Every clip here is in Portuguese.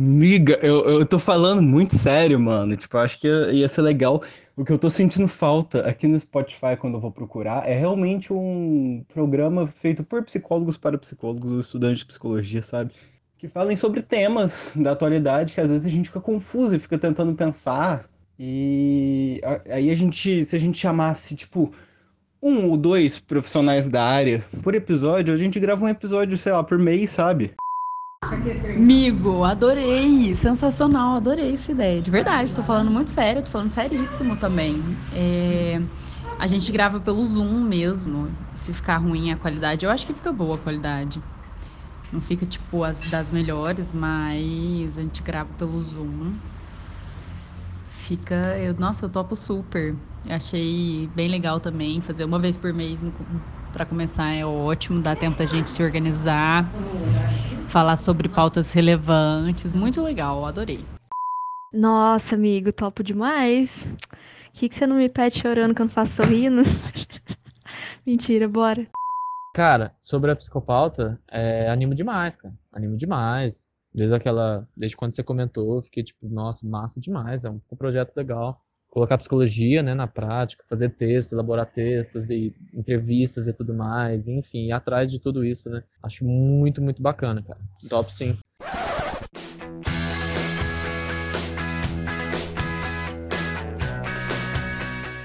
Miga, eu, eu tô falando muito sério, mano. Tipo, acho que ia, ia ser legal. O que eu tô sentindo falta aqui no Spotify quando eu vou procurar é realmente um programa feito por psicólogos para psicólogos, estudantes de psicologia, sabe? Que falem sobre temas da atualidade que às vezes a gente fica confuso e fica tentando pensar. E aí a gente, se a gente chamasse, tipo, um ou dois profissionais da área por episódio, a gente grava um episódio, sei lá, por mês, sabe? Amigo, adorei, sensacional, adorei essa ideia, de verdade, tô falando muito sério, tô falando seríssimo também. É, a gente grava pelo Zoom mesmo, se ficar ruim a qualidade, eu acho que fica boa a qualidade. Não fica tipo as das melhores, mas a gente grava pelo Zoom. Fica, eu, nossa, eu topo super. Eu achei bem legal também fazer uma vez por mês para começar é ótimo, dá tempo da gente se organizar, falar sobre pautas relevantes, muito legal, adorei. Nossa, amigo, topo demais. O que, que você não me pede chorando quando faço sorrindo? Mentira, bora. Cara, sobre a psicopauta, é, animo demais, cara. Animo demais. Desde aquela. Desde quando você comentou, eu fiquei tipo, nossa, massa demais. É um projeto legal colocar psicologia né, na prática, fazer textos, elaborar textos e entrevistas e tudo mais, enfim, atrás de tudo isso, né? Acho muito, muito bacana, cara. Top sim.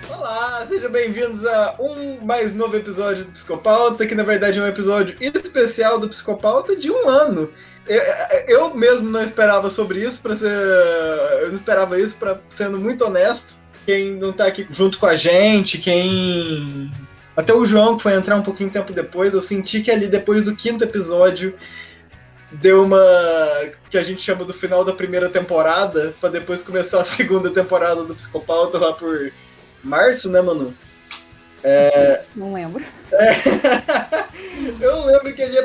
Olá, sejam bem-vindos a um mais novo episódio do Psicopauta, que na verdade é um episódio especial do Psicopauta de um ano. Eu mesmo não esperava sobre isso, para ser. Eu não esperava isso, para sendo muito honesto. Quem não tá aqui junto com a gente, quem. Até o João, que foi entrar um pouquinho tempo depois, eu senti que ali depois do quinto episódio deu uma. que a gente chama do final da primeira temporada, para depois começar a segunda temporada do Psicopauta lá por março, né, Manu? É... Não lembro. É... eu lembro que ali,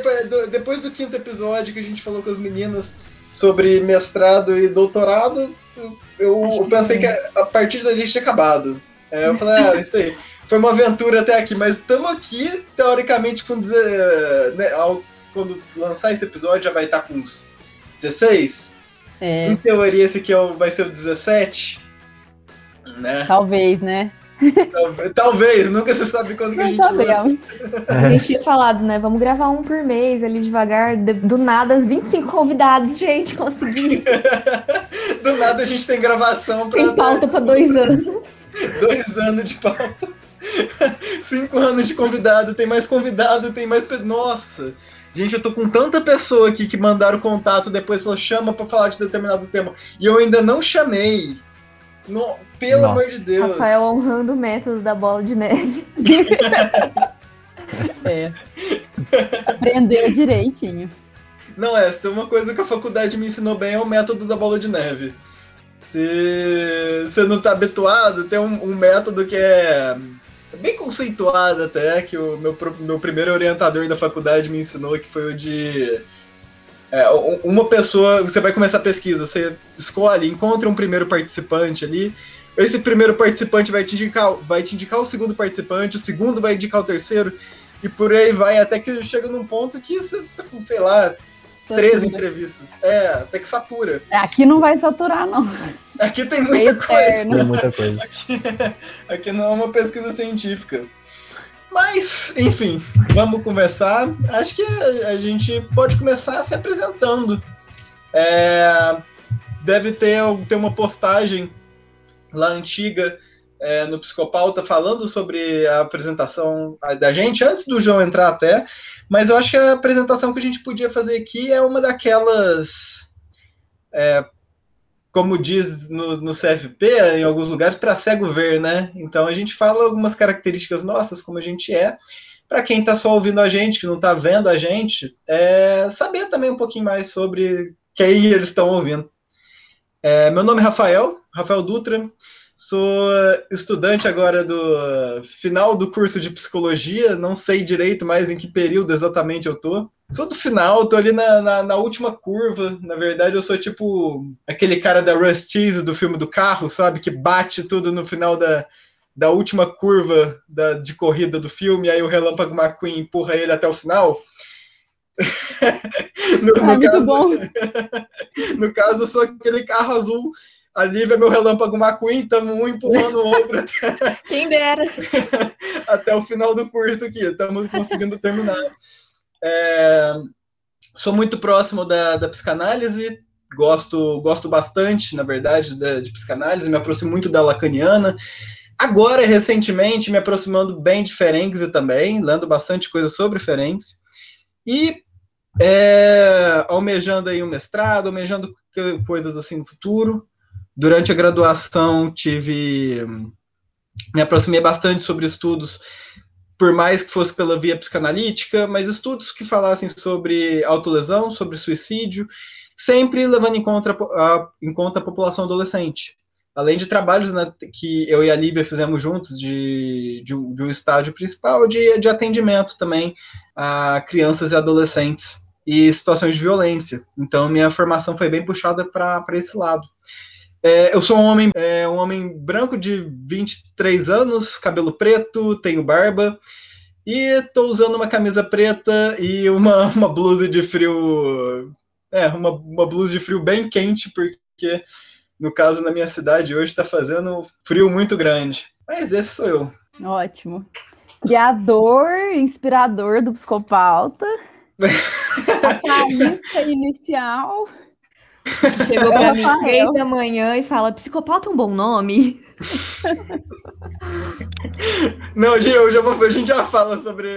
depois do quinto episódio que a gente falou com as meninas sobre mestrado e doutorado, eu, eu pensei que a partir dali tinha acabado. É, eu falei, ah, isso aí. Foi uma aventura até aqui, mas estamos aqui, teoricamente, com. Né, ao, quando lançar esse episódio, já vai estar com uns 16. É. Em teoria, esse aqui é vai ser o 17. Né? Talvez, né? Talvez, nunca se sabe quando que a gente sabemos. A gente tinha falado, né? Vamos gravar um por mês ali devagar. Do nada, 25 convidados, gente, consegui. Do nada a gente tem gravação pra. Tem pauta dar... pra dois anos. dois anos de pauta. Cinco anos de convidado, tem mais convidado, tem mais. Nossa! Gente, eu tô com tanta pessoa aqui que mandaram contato depois falou chama pra falar de determinado tema. E eu ainda não chamei. No, pelo Nossa. amor de Deus. Rafael honrando o método da bola de neve. é. Aprendeu direitinho. Não, essa é uma coisa que a faculdade me ensinou bem é o método da bola de neve. Se você não tá habituado, tem um, um método que é bem conceituado até, que o meu, meu primeiro orientador da faculdade me ensinou, que foi o de é, uma pessoa, você vai começar a pesquisa, você escolhe, encontra um primeiro participante ali, esse primeiro participante vai te indicar, vai te indicar o segundo participante, o segundo vai indicar o terceiro, e por aí vai, até que chega num ponto que você tá com, sei lá, satura. 13 entrevistas. É, até que satura. É, aqui não vai saturar, não. Aqui tem muita coisa. Tem muita coisa. Aqui, aqui não é uma pesquisa científica. Mas, enfim, vamos começar. Acho que a gente pode começar se apresentando. É, deve ter, ter uma postagem lá antiga é, no Psicopauta falando sobre a apresentação da gente, antes do João entrar até, mas eu acho que a apresentação que a gente podia fazer aqui é uma daquelas, é, como diz no, no CFP, em alguns lugares, para cego ver, né? Então a gente fala algumas características nossas, como a gente é, para quem está só ouvindo a gente, que não está vendo a gente, é, saber também um pouquinho mais sobre quem eles estão ouvindo. É, meu nome é Rafael, Rafael Dutra, sou estudante agora do final do curso de psicologia, não sei direito mais em que período exatamente eu tô. Sou do final, tô ali na, na, na última curva. Na verdade, eu sou tipo aquele cara da Rustiz do filme do carro, sabe? Que bate tudo no final da, da última curva da, de corrida do filme, aí o Relâmpago McQueen empurra ele até o final. no, no muito caso, no caso, eu sou aquele carro azul. A Lívia é meu relâmpago McQueen, estamos um empurrando o outro até, Quem dera. até o final do curso aqui. Estamos conseguindo terminar. É, sou muito próximo da, da psicanálise, gosto, gosto bastante, na verdade, da- de psicanálise, me aproximo muito da lacaniana. Agora, recentemente, me aproximando bem de Ferenczi também, lendo bastante coisa sobre Ferenczi. E é, almejando aí um mestrado, almejando co- coisas assim no futuro. Durante a graduação, tive. Me aproximei bastante sobre estudos, por mais que fosse pela via psicanalítica, mas estudos que falassem sobre autolesão, sobre suicídio, sempre levando em conta a, em conta a população adolescente. Além de trabalhos né, que eu e a Lívia fizemos juntos, de, de, de um estágio principal de, de atendimento também a crianças e adolescentes e situações de violência. Então, minha formação foi bem puxada para esse lado. É, eu sou um homem, é, um homem branco de 23 anos, cabelo preto, tenho barba, e estou usando uma camisa preta e uma, uma blusa de frio. É, uma, uma blusa de frio bem quente, porque no caso na minha cidade hoje está fazendo frio muito grande. Mas esse sou eu. Ótimo. Criador, inspirador do psicopauta. A faísca inicial. Chegou pra mim três da manhã e fala: psicopata é um bom nome? Não, gente, eu já vou, a gente já fala sobre,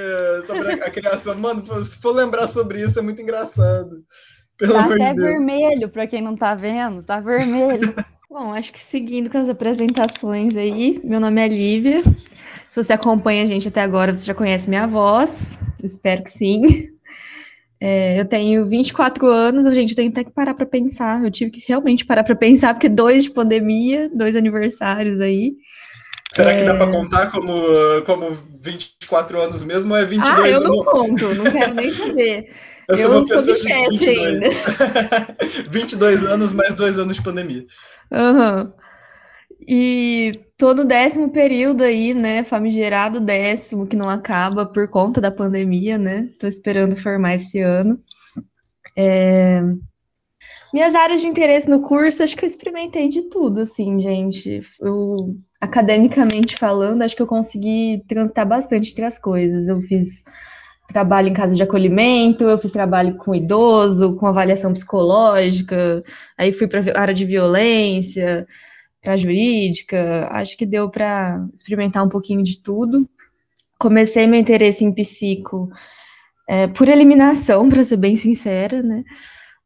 sobre a, a criação. Mano, se for lembrar sobre isso, é muito engraçado. Pelo Tá até de Deus. vermelho, pra quem não tá vendo. Tá vermelho. Bom, acho que seguindo com as apresentações aí, meu nome é Lívia. Se você acompanha a gente até agora, você já conhece minha voz. Espero que sim. É, eu tenho 24 anos, a gente tem até que parar para pensar. Eu tive que realmente parar para pensar, porque dois de pandemia, dois aniversários aí. Será que dá pra contar como, como 24 anos mesmo ou é 22 ah, eu não anos? conto, não quero nem saber. Eu eu sou de bichete 22. ainda. 22 anos mais dois anos de pandemia. Aham. E tô no décimo período aí, né? Famigerado décimo, que não acaba por conta da pandemia, né? Tô esperando formar esse ano. É, Minhas áreas de interesse no curso, acho que eu experimentei de tudo, assim, gente. Eu, academicamente falando, acho que eu consegui transitar bastante entre as coisas. Eu fiz trabalho em casa de acolhimento, eu fiz trabalho com idoso, com avaliação psicológica, aí fui para a área de violência, para jurídica, acho que deu para experimentar um pouquinho de tudo. Comecei meu interesse em psico é, por eliminação, para ser bem sincera, né?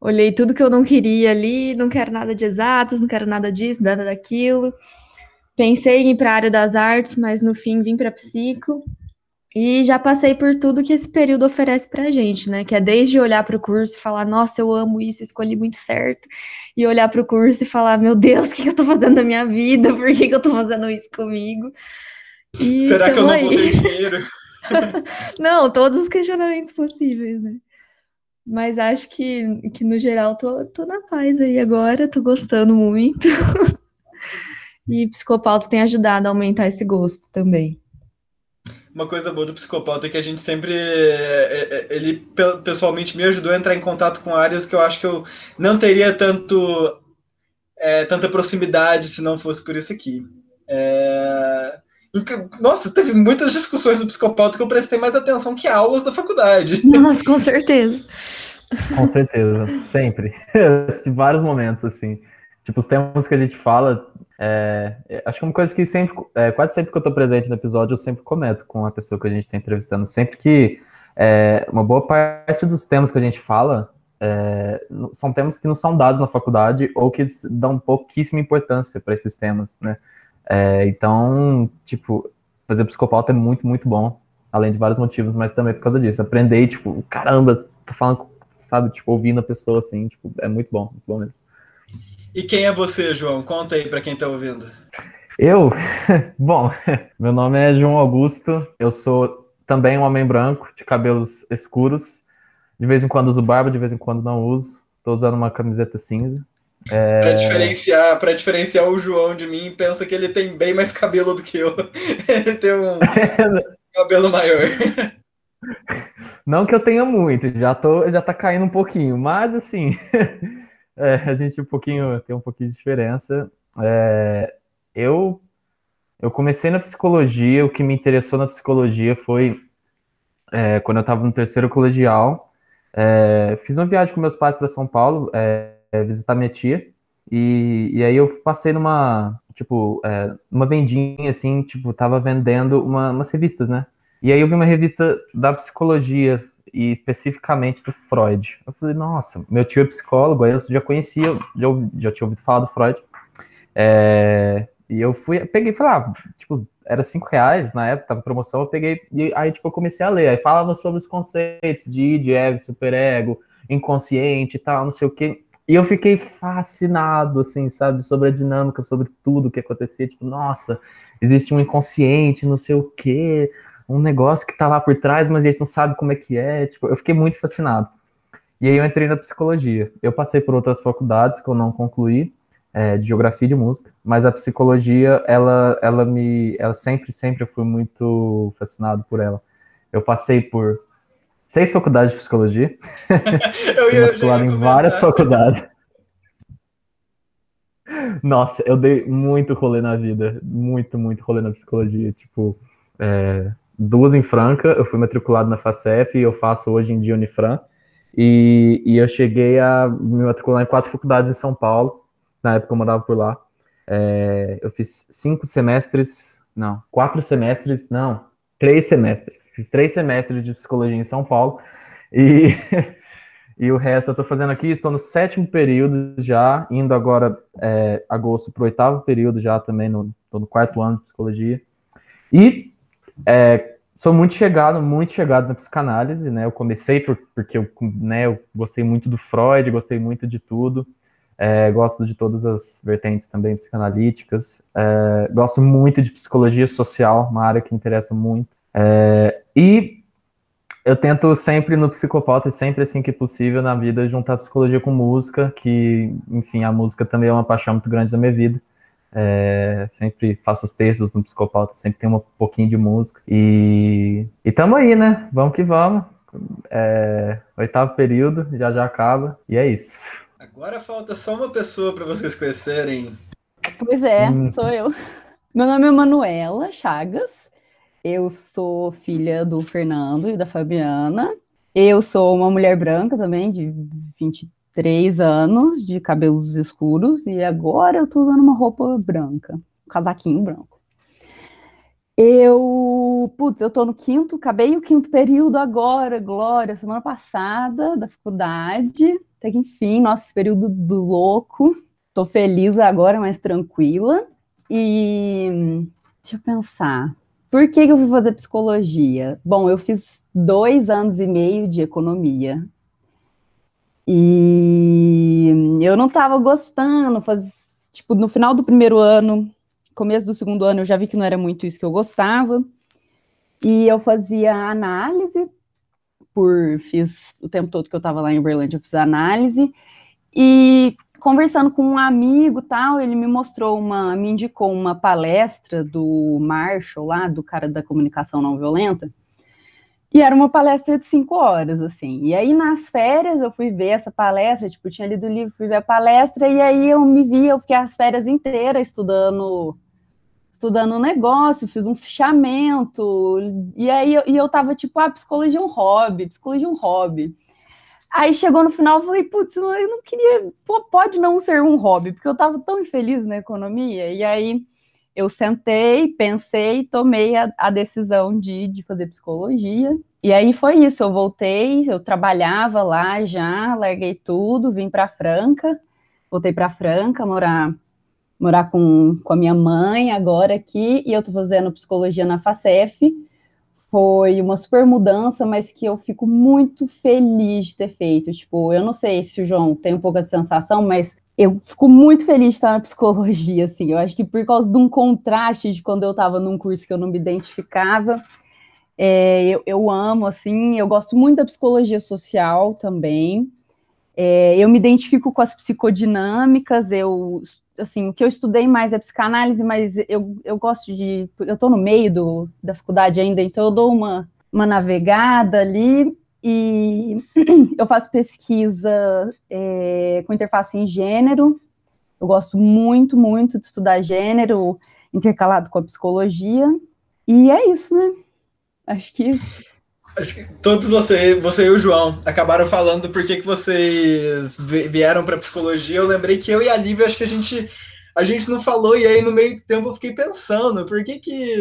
Olhei tudo que eu não queria ali, não quero nada de exatos, não quero nada disso, nada daquilo. Pensei em ir para a área das artes, mas no fim vim para psico. E já passei por tudo que esse período oferece pra gente, né? Que é desde olhar para o curso e falar, nossa, eu amo isso, escolhi muito certo. E olhar para o curso e falar, meu Deus, o que, que eu tô fazendo da minha vida? Por que, que eu tô fazendo isso comigo? E Será que eu tamo não vou aí. ter dinheiro? Não, todos os questionamentos possíveis, né? Mas acho que, que no geral, tô, tô na paz aí agora, tô gostando muito. E psicopauta tem ajudado a aumentar esse gosto também. Uma coisa boa do psicopata é que a gente sempre. é, é, Ele pe- pessoalmente me ajudou a entrar em contato com áreas que eu acho que eu não teria tanto. é, tanta proximidade se não fosse por isso aqui. É, então, Nossa, teve muitas discussões do psicopata que eu prestei mais atenção que aulas da faculdade. Nossa, com certeza. Com certeza, sempre. Em vários momentos, assim. Tipo, os temas que a gente fala, é, é, acho que é uma coisa que sempre, é, quase sempre que eu tô presente no episódio, eu sempre comento com a pessoa que a gente está entrevistando. Sempre que é, uma boa parte dos temas que a gente fala é, são temas que não são dados na faculdade ou que dão pouquíssima importância para esses temas, né? Então, tipo, fazer psicopauta é muito, muito bom, além de vários motivos, mas também por causa disso. Aprender, tipo, caramba, tô falando, sabe, tipo, ouvindo a pessoa assim, tipo, é muito bom, muito bom mesmo. E quem é você, João? Conta aí pra quem tá ouvindo. Eu? Bom, meu nome é João Augusto, eu sou também um homem branco, de cabelos escuros. De vez em quando uso barba, de vez em quando não uso. Tô usando uma camiseta cinza. Pra diferenciar, pra diferenciar o João de mim, pensa que ele tem bem mais cabelo do que eu. ele tem um cabelo maior. Não que eu tenha muito, já tô, já tá caindo um pouquinho, mas assim, é, a gente um pouquinho tem um pouquinho de diferença. É, eu eu comecei na psicologia, o que me interessou na psicologia foi é, quando eu estava no terceiro colegial. É, fiz uma viagem com meus pais para São Paulo, é, visitar minha tia, e, e aí eu passei numa, tipo, é, numa vendinha, assim, tipo, tava vendendo uma, umas revistas, né? E aí eu vi uma revista da psicologia, e especificamente do Freud. Eu falei, nossa, meu tio é psicólogo, aí eu já conhecia, já, já tinha ouvido falar do Freud. É, e eu fui, peguei falei, ah, tipo, era cinco reais na época, tava promoção, eu peguei, e aí, tipo, eu comecei a ler. Aí falava sobre os conceitos de id, ego, superego, inconsciente e tal, não sei o quê. E eu fiquei fascinado, assim, sabe, sobre a dinâmica, sobre tudo que acontecia. Tipo, nossa, existe um inconsciente, não sei o quê, um negócio que tá lá por trás, mas a gente não sabe como é que é. Tipo, eu fiquei muito fascinado. E aí eu entrei na psicologia. Eu passei por outras faculdades que eu não concluí, é, de geografia e de música, mas a psicologia, ela, ela me, ela sempre, sempre eu fui muito fascinado por ela. Eu passei por seis faculdades de psicologia. eu ia, matriculado em várias faculdades. Nossa, eu dei muito rolê na vida, muito, muito rolê na psicologia. Tipo, é, duas em Franca, eu fui matriculado na FACEF e eu faço hoje em dia Unifran. E, e eu cheguei a me matricular em quatro faculdades em São Paulo, na época eu morava por lá. É, eu fiz cinco semestres, não, quatro semestres, não, três semestres. Fiz três semestres de psicologia em São Paulo e, e o resto eu estou fazendo aqui. Estou no sétimo período já, indo agora é, agosto para o oitavo período já também, no, tô no quarto ano de psicologia. E é, sou muito chegado, muito chegado na psicanálise, né? Eu comecei por, porque eu, né, eu gostei muito do Freud, gostei muito de tudo. É, gosto de todas as vertentes também psicanalíticas. É, gosto muito de psicologia social, uma área que me interessa muito. É, e eu tento sempre no psicopata, sempre assim que possível na vida, juntar psicologia com música, que, enfim, a música também é uma paixão muito grande da minha vida. É, sempre faço os textos no psicopata, sempre tem um pouquinho de música. E, e tamo aí, né? Vamos que vamos. É, oitavo período, já já acaba, e é isso. Agora falta só uma pessoa para vocês conhecerem. Pois é, hum. sou eu. Meu nome é Manuela Chagas. Eu sou filha do Fernando e da Fabiana. Eu sou uma mulher branca também, de 23 anos, de cabelos escuros, e agora eu tô usando uma roupa branca, um casaquinho branco. Eu, putz, eu tô no quinto, acabei o quinto período agora, Glória, semana passada, da faculdade. Até que enfim, nosso período do louco. Tô feliz agora, mais tranquila. E deixa eu pensar. Por que, que eu fui fazer psicologia? Bom, eu fiz dois anos e meio de economia. E eu não estava gostando, faz, tipo, no final do primeiro ano, começo do segundo ano, eu já vi que não era muito isso que eu gostava. E eu fazia análise por fiz o tempo todo que eu estava lá em Uberlândia, eu fiz análise e conversando com um amigo tal, ele me mostrou uma, me indicou uma palestra do Marshall lá, do cara da comunicação não violenta, e era uma palestra de cinco horas, assim. E aí, nas férias, eu fui ver essa palestra, tipo, tinha lido o livro, fui ver a palestra, e aí eu me vi, eu fiquei as férias inteiras estudando estudando um negócio, fiz um fichamento, e aí eu, e eu tava tipo, ah, psicologia é um hobby, psicologia é um hobby. Aí chegou no final, eu falei, putz, eu não queria, pode não ser um hobby, porque eu tava tão infeliz na economia, e aí eu sentei, pensei, tomei a, a decisão de, de fazer psicologia, e aí foi isso, eu voltei, eu trabalhava lá já, larguei tudo, vim para Franca, voltei para Franca, morar morar com, com a minha mãe agora aqui, e eu tô fazendo psicologia na FACEF. Foi uma super mudança, mas que eu fico muito feliz de ter feito. Tipo, eu não sei se o João tem um pouco essa sensação, mas eu fico muito feliz de estar na psicologia, assim. Eu acho que por causa de um contraste de quando eu estava num curso que eu não me identificava, é, eu, eu, amo, assim, eu gosto muito da psicologia social também. É, eu me identifico com as psicodinâmicas, eu assim, o que eu estudei mais é psicanálise, mas eu, eu gosto de. Eu estou no meio do, da faculdade ainda, então eu dou uma, uma navegada ali. E eu faço pesquisa é, com interface em gênero. Eu gosto muito, muito de estudar gênero intercalado com a psicologia. E é isso, né? Acho que. Acho que todos vocês, você e o João, acabaram falando por que, vocês vieram para psicologia. Eu lembrei que eu e a Lívia, acho que a gente a gente não falou, e aí no meio tempo eu fiquei pensando, por que que,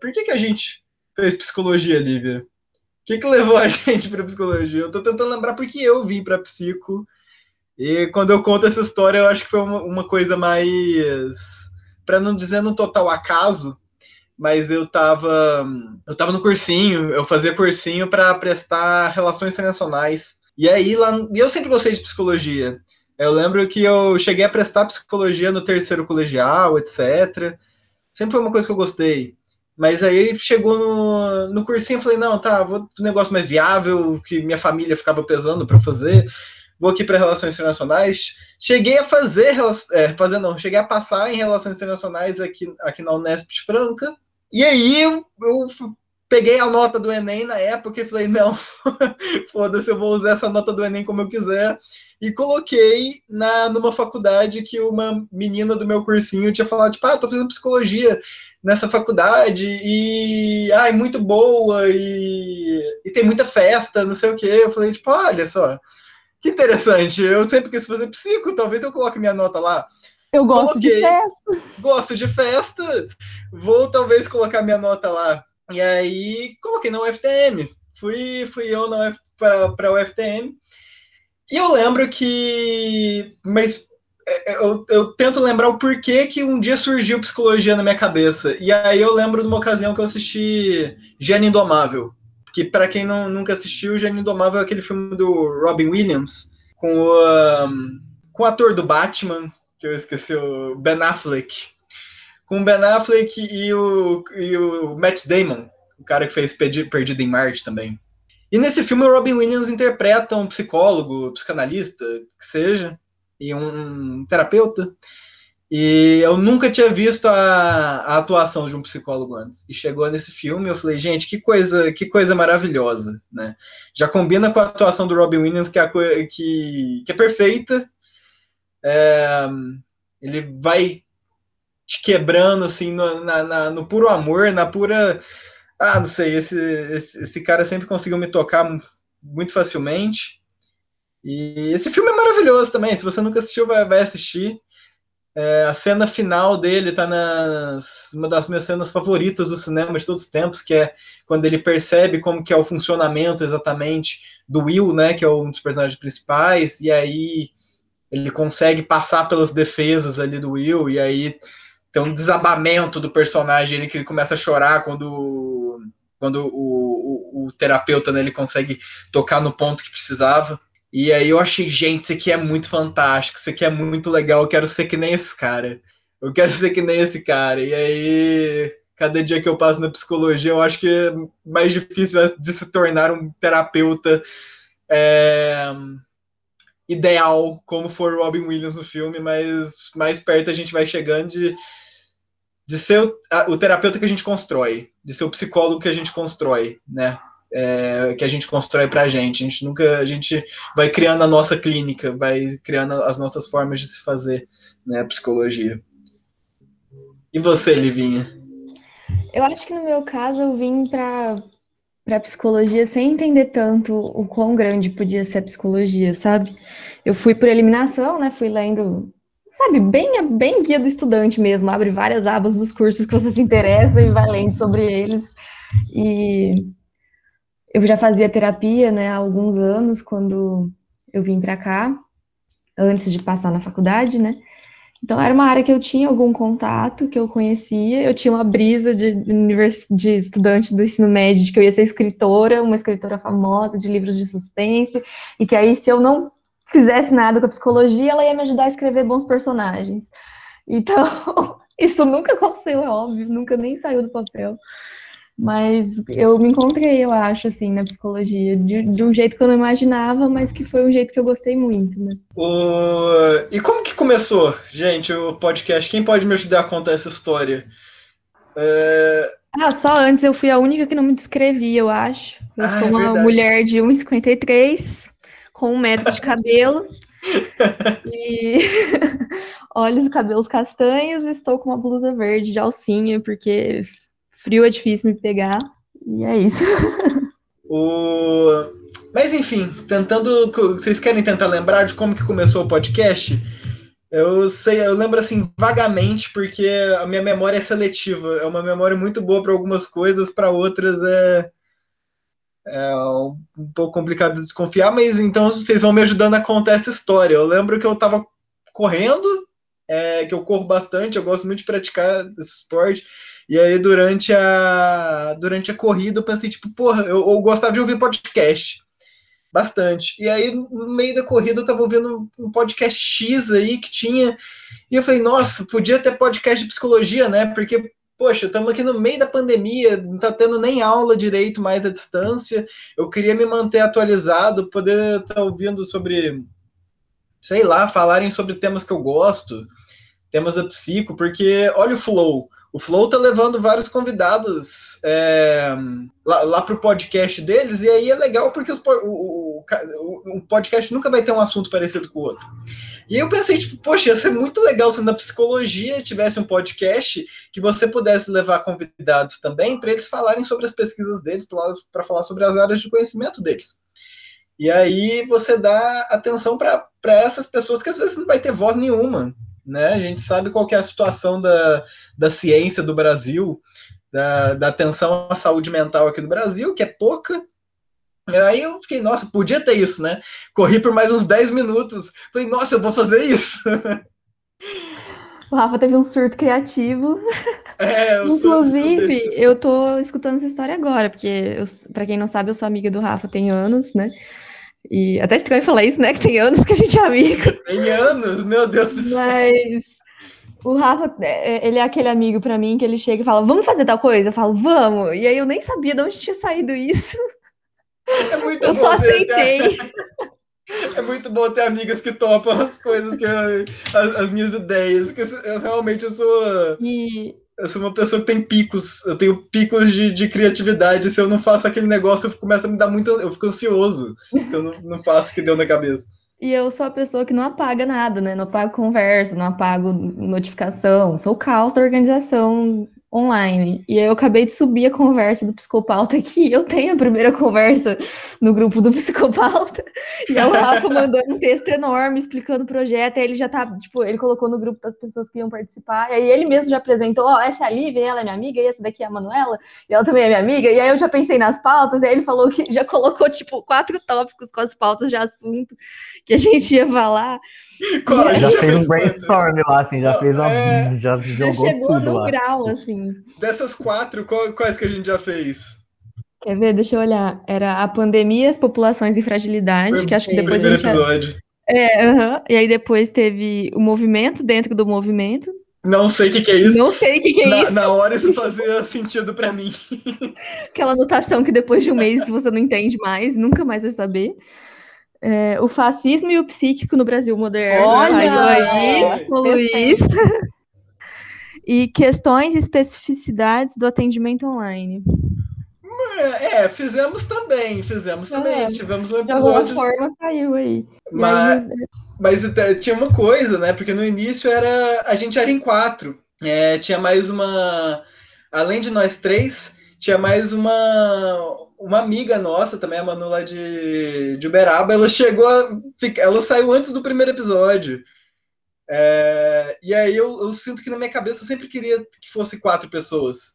por que, que a gente fez psicologia, Lívia? Que, que levou a gente para psicologia? Eu tô tentando lembrar porque eu vim para psico, e quando eu conto essa história, eu acho que foi uma, uma coisa mais, para não dizer no total acaso, mas eu tava, eu tava no cursinho, eu fazia cursinho para prestar relações internacionais. E aí lá, e eu sempre gostei de psicologia. Eu lembro que eu cheguei a prestar psicologia no terceiro colegial, etc. Sempre foi uma coisa que eu gostei. Mas aí chegou no, no cursinho, falei, não, tá, vou um negócio mais viável, que minha família ficava pesando para fazer. Vou aqui para relações internacionais. Cheguei a fazer, é, fazer não, cheguei a passar em relações internacionais aqui, aqui na Unesp de Franca. E aí eu, eu peguei a nota do Enem na época e falei, não, foda-se, eu vou usar essa nota do Enem como eu quiser e coloquei na numa faculdade que uma menina do meu cursinho tinha falado, tipo, ah, tô fazendo psicologia nessa faculdade e ai, muito boa e, e tem muita festa, não sei o quê. Eu falei, tipo, olha só, que interessante. Eu sempre quis fazer psico, talvez eu coloque minha nota lá. Eu gosto Coloquei, de festa. Gosto de festa. Vou talvez colocar minha nota lá. E aí coloquei na UFTM. Fui, fui eu para a UFTM. E eu lembro que. Mas eu, eu, tento lembrar o porquê que um dia surgiu psicologia na minha cabeça. E aí eu lembro de uma ocasião que eu assisti Gênio Indomável. Que, para quem não, nunca assistiu, Gênio Indomável é aquele filme do Robin Williams, com o, um, com o ator do Batman, que eu esqueci, o Ben Affleck. Com o Ben Affleck e o, e o Matt Damon, o cara que fez Perdido em Marte também. E nesse filme o Robin Williams interpreta um psicólogo, psicanalista, que seja, e um terapeuta. E eu nunca tinha visto a, a, atuação de um psicólogo antes. E chegou nesse filme, eu falei, gente, que coisa, que coisa maravilhosa, né? Já combina com a atuação do Robin Williams, que é, que, que é perfeita. É, ele vai te quebrando, assim, no, na, na, no puro amor, na pura ah, não sei, esse, esse, esse cara sempre conseguiu me tocar muito facilmente. E esse filme é maravilhoso também. Se você nunca assistiu, vai, vai assistir. É, a cena final dele tá nas uma das minhas cenas favoritas do cinema de todos os tempos, que é quando ele percebe como que é o funcionamento exatamente do Will, né, que é um dos personagens principais, e aí ele consegue passar pelas defesas ali do Will, e aí tem um desabamento do personagem ele que ele começa a chorar quando quando o, o, o terapeuta né, ele consegue tocar no ponto que precisava. E aí eu achei, gente, isso aqui é muito fantástico, isso aqui é muito legal, eu quero ser que nem esse cara. Eu quero ser que nem esse cara. E aí, cada dia que eu passo na psicologia, eu acho que é mais difícil de se tornar um terapeuta é, ideal, como for Robin Williams no filme, mas mais perto a gente vai chegando de de ser o, a, o, terapeuta que a gente constrói, de ser o psicólogo que a gente constrói, né? É, que a gente constrói para a gente. A gente nunca, a gente vai criando a nossa clínica, vai criando as nossas formas de se fazer, né? Psicologia. E você, Livinha? Eu acho que no meu caso eu vim para para psicologia sem entender tanto o quão grande podia ser a psicologia, sabe? Eu fui por eliminação, né? Fui lendo sabe, bem, bem guia do estudante mesmo, abre várias abas dos cursos que você se interessa e vai lendo sobre eles. E eu já fazia terapia, né, há alguns anos, quando eu vim para cá, antes de passar na faculdade, né? Então era uma área que eu tinha algum contato, que eu conhecia, eu tinha uma brisa de, de estudante do ensino médio, de que eu ia ser escritora, uma escritora famosa de livros de suspense, e que aí se eu não fizesse nada com a psicologia, ela ia me ajudar a escrever bons personagens. Então, isso nunca aconteceu, é óbvio, nunca nem saiu do papel. Mas eu me encontrei, eu acho, assim, na psicologia, de, de, um jeito que eu não imaginava, mas que foi um jeito que eu gostei muito, né? O... E como que começou, gente, o podcast? Quem pode me ajudar a contar essa história? É... Ah, só antes eu fui a única que não me descrevi, eu acho. Eu Ah, sou é uma verdade. mulher de 1,53, com um metro de cabelo. e olhos e cabelos castanhos. Estou com uma blusa verde de alcinha, porque frio é difícil me pegar. E é isso. O... Mas enfim, tentando. Vocês querem tentar lembrar de como que começou o podcast? Eu sei, eu lembro assim vagamente, porque a minha memória é seletiva. É uma memória muito boa para algumas coisas, para outras é, é um, pouco complicado de desconfiar, mas então vocês vão me ajudando a contar essa história. Eu lembro que eu estava correndo, é, que eu corro bastante, eu gosto muito de praticar esse esporte. E aí, durante a, durante a corrida, eu pensei, tipo, porra, eu, eu gostava de ouvir podcast. Bastante. E aí, no meio da corrida, eu tava ouvindo um podcast X aí que tinha. E eu falei, nossa, podia ter podcast de psicologia, né? Porque, poxa, estamos aqui no meio da pandemia, não tá tendo nem aula direito mais à distância. Eu queria me manter atualizado, poder estar tá ouvindo sobre, sei lá, falarem sobre temas que eu gosto, temas da psico, porque olha o flow. O Flow tá levando vários convidados é, lá, lá pro podcast deles, e aí é legal porque os, o, o, o, podcast nunca vai ter um assunto parecido com o outro. E eu pensei, tipo, poxa, ia ser muito legal se na psicologia tivesse um podcast que você pudesse levar convidados também para eles falarem sobre as pesquisas deles, para falar sobre as áreas de conhecimento deles. E aí você dá atenção para essas pessoas que às vezes não vai ter voz nenhuma, né? A gente sabe qual é a situação da, da ciência do Brasil, da, da atenção à saúde mental aqui no Brasil, que é pouca. Aí eu fiquei, nossa, podia ter isso, né? Corri por mais uns 10 minutos. Falei, nossa, eu vou fazer isso. O Rafa teve um surto criativo. É, eu Inclusive, sou... eu tô escutando essa história agora, porque, para quem não sabe, eu sou amiga do Rafa tem anos, né? E até estranho falar isso, né? Que tem anos que a gente é amigo. Tem anos, meu Deus do céu. Mas o Rafa, ele é aquele amigo para mim que ele chega e fala, vamos fazer tal coisa? Eu falo, vamos. E aí eu nem sabia de onde tinha saído isso. É muito eu bom só aceitei. Ter... É muito bom ter amigas que topam as coisas, que eu, as, as, minhas ideias. Que eu, realmente eu sou. E eu sou uma pessoa que tem picos, eu tenho picos de, de, criatividade. Se eu não faço aquele negócio, eu começo a me dar muito. Eu fico ansioso se eu não, não faço o que deu na cabeça. E eu sou a pessoa que não apaga nada, né? Não apago conversa, não apago notificação. Sou o caos da organização online. E eu acabei de subir a conversa do Psicopauta aqui. Eu tenho a primeira conversa no grupo do Psicopauta. E é o Rafa mandando um texto enorme explicando o projeto. Aí ele já tá, tipo, ele colocou no grupo das pessoas que iam participar. E aí ele mesmo já apresentou: ó, oh, essa é a Lívia, ela é minha amiga, e essa daqui é a Manuela, e ela também é minha amiga. E aí eu já pensei nas pautas. E aí ele falou que já colocou, tipo, quatro tópicos com as pautas de assunto que a gente ia falar. Qual, já fez um brainstorm lá, assim, já fez uma. É... Já, já chegou tudo no lá. grau, assim. Dessas quatro, qual, quais que a gente já fez? Quer ver? Deixa eu olhar. Era a pandemia, as populações em fragilidade, Foi que acho que depois a primeiro gente. episódio. É, uhum. e aí depois teve o movimento dentro do movimento. Não sei o que, que, é isso. Não sei o que, que é na, isso. Na hora isso fazia sentido para mim. Aquela anotação que depois de um mês você não entende mais, nunca mais vai saber. É, o fascismo e o psíquico no Brasil moderno. Olha! Aí, o Luiz. e questões e especificidades do atendimento online. É, fizemos também, fizemos também. É, Tivemos um De alguma episódio. forma saiu aí. Mas, mas eh, tinha uma coisa, né? Porque no início era a gente era em quatro. É, tinha mais uma. Além de nós três, tinha mais uma uma amiga nossa também, a Manu lá de, de Uberaba, ela chegou a ficar, ela saiu antes do primeiro episódio. É, e aí eu, eu, sinto que na minha cabeça eu sempre queria que fosse quatro pessoas.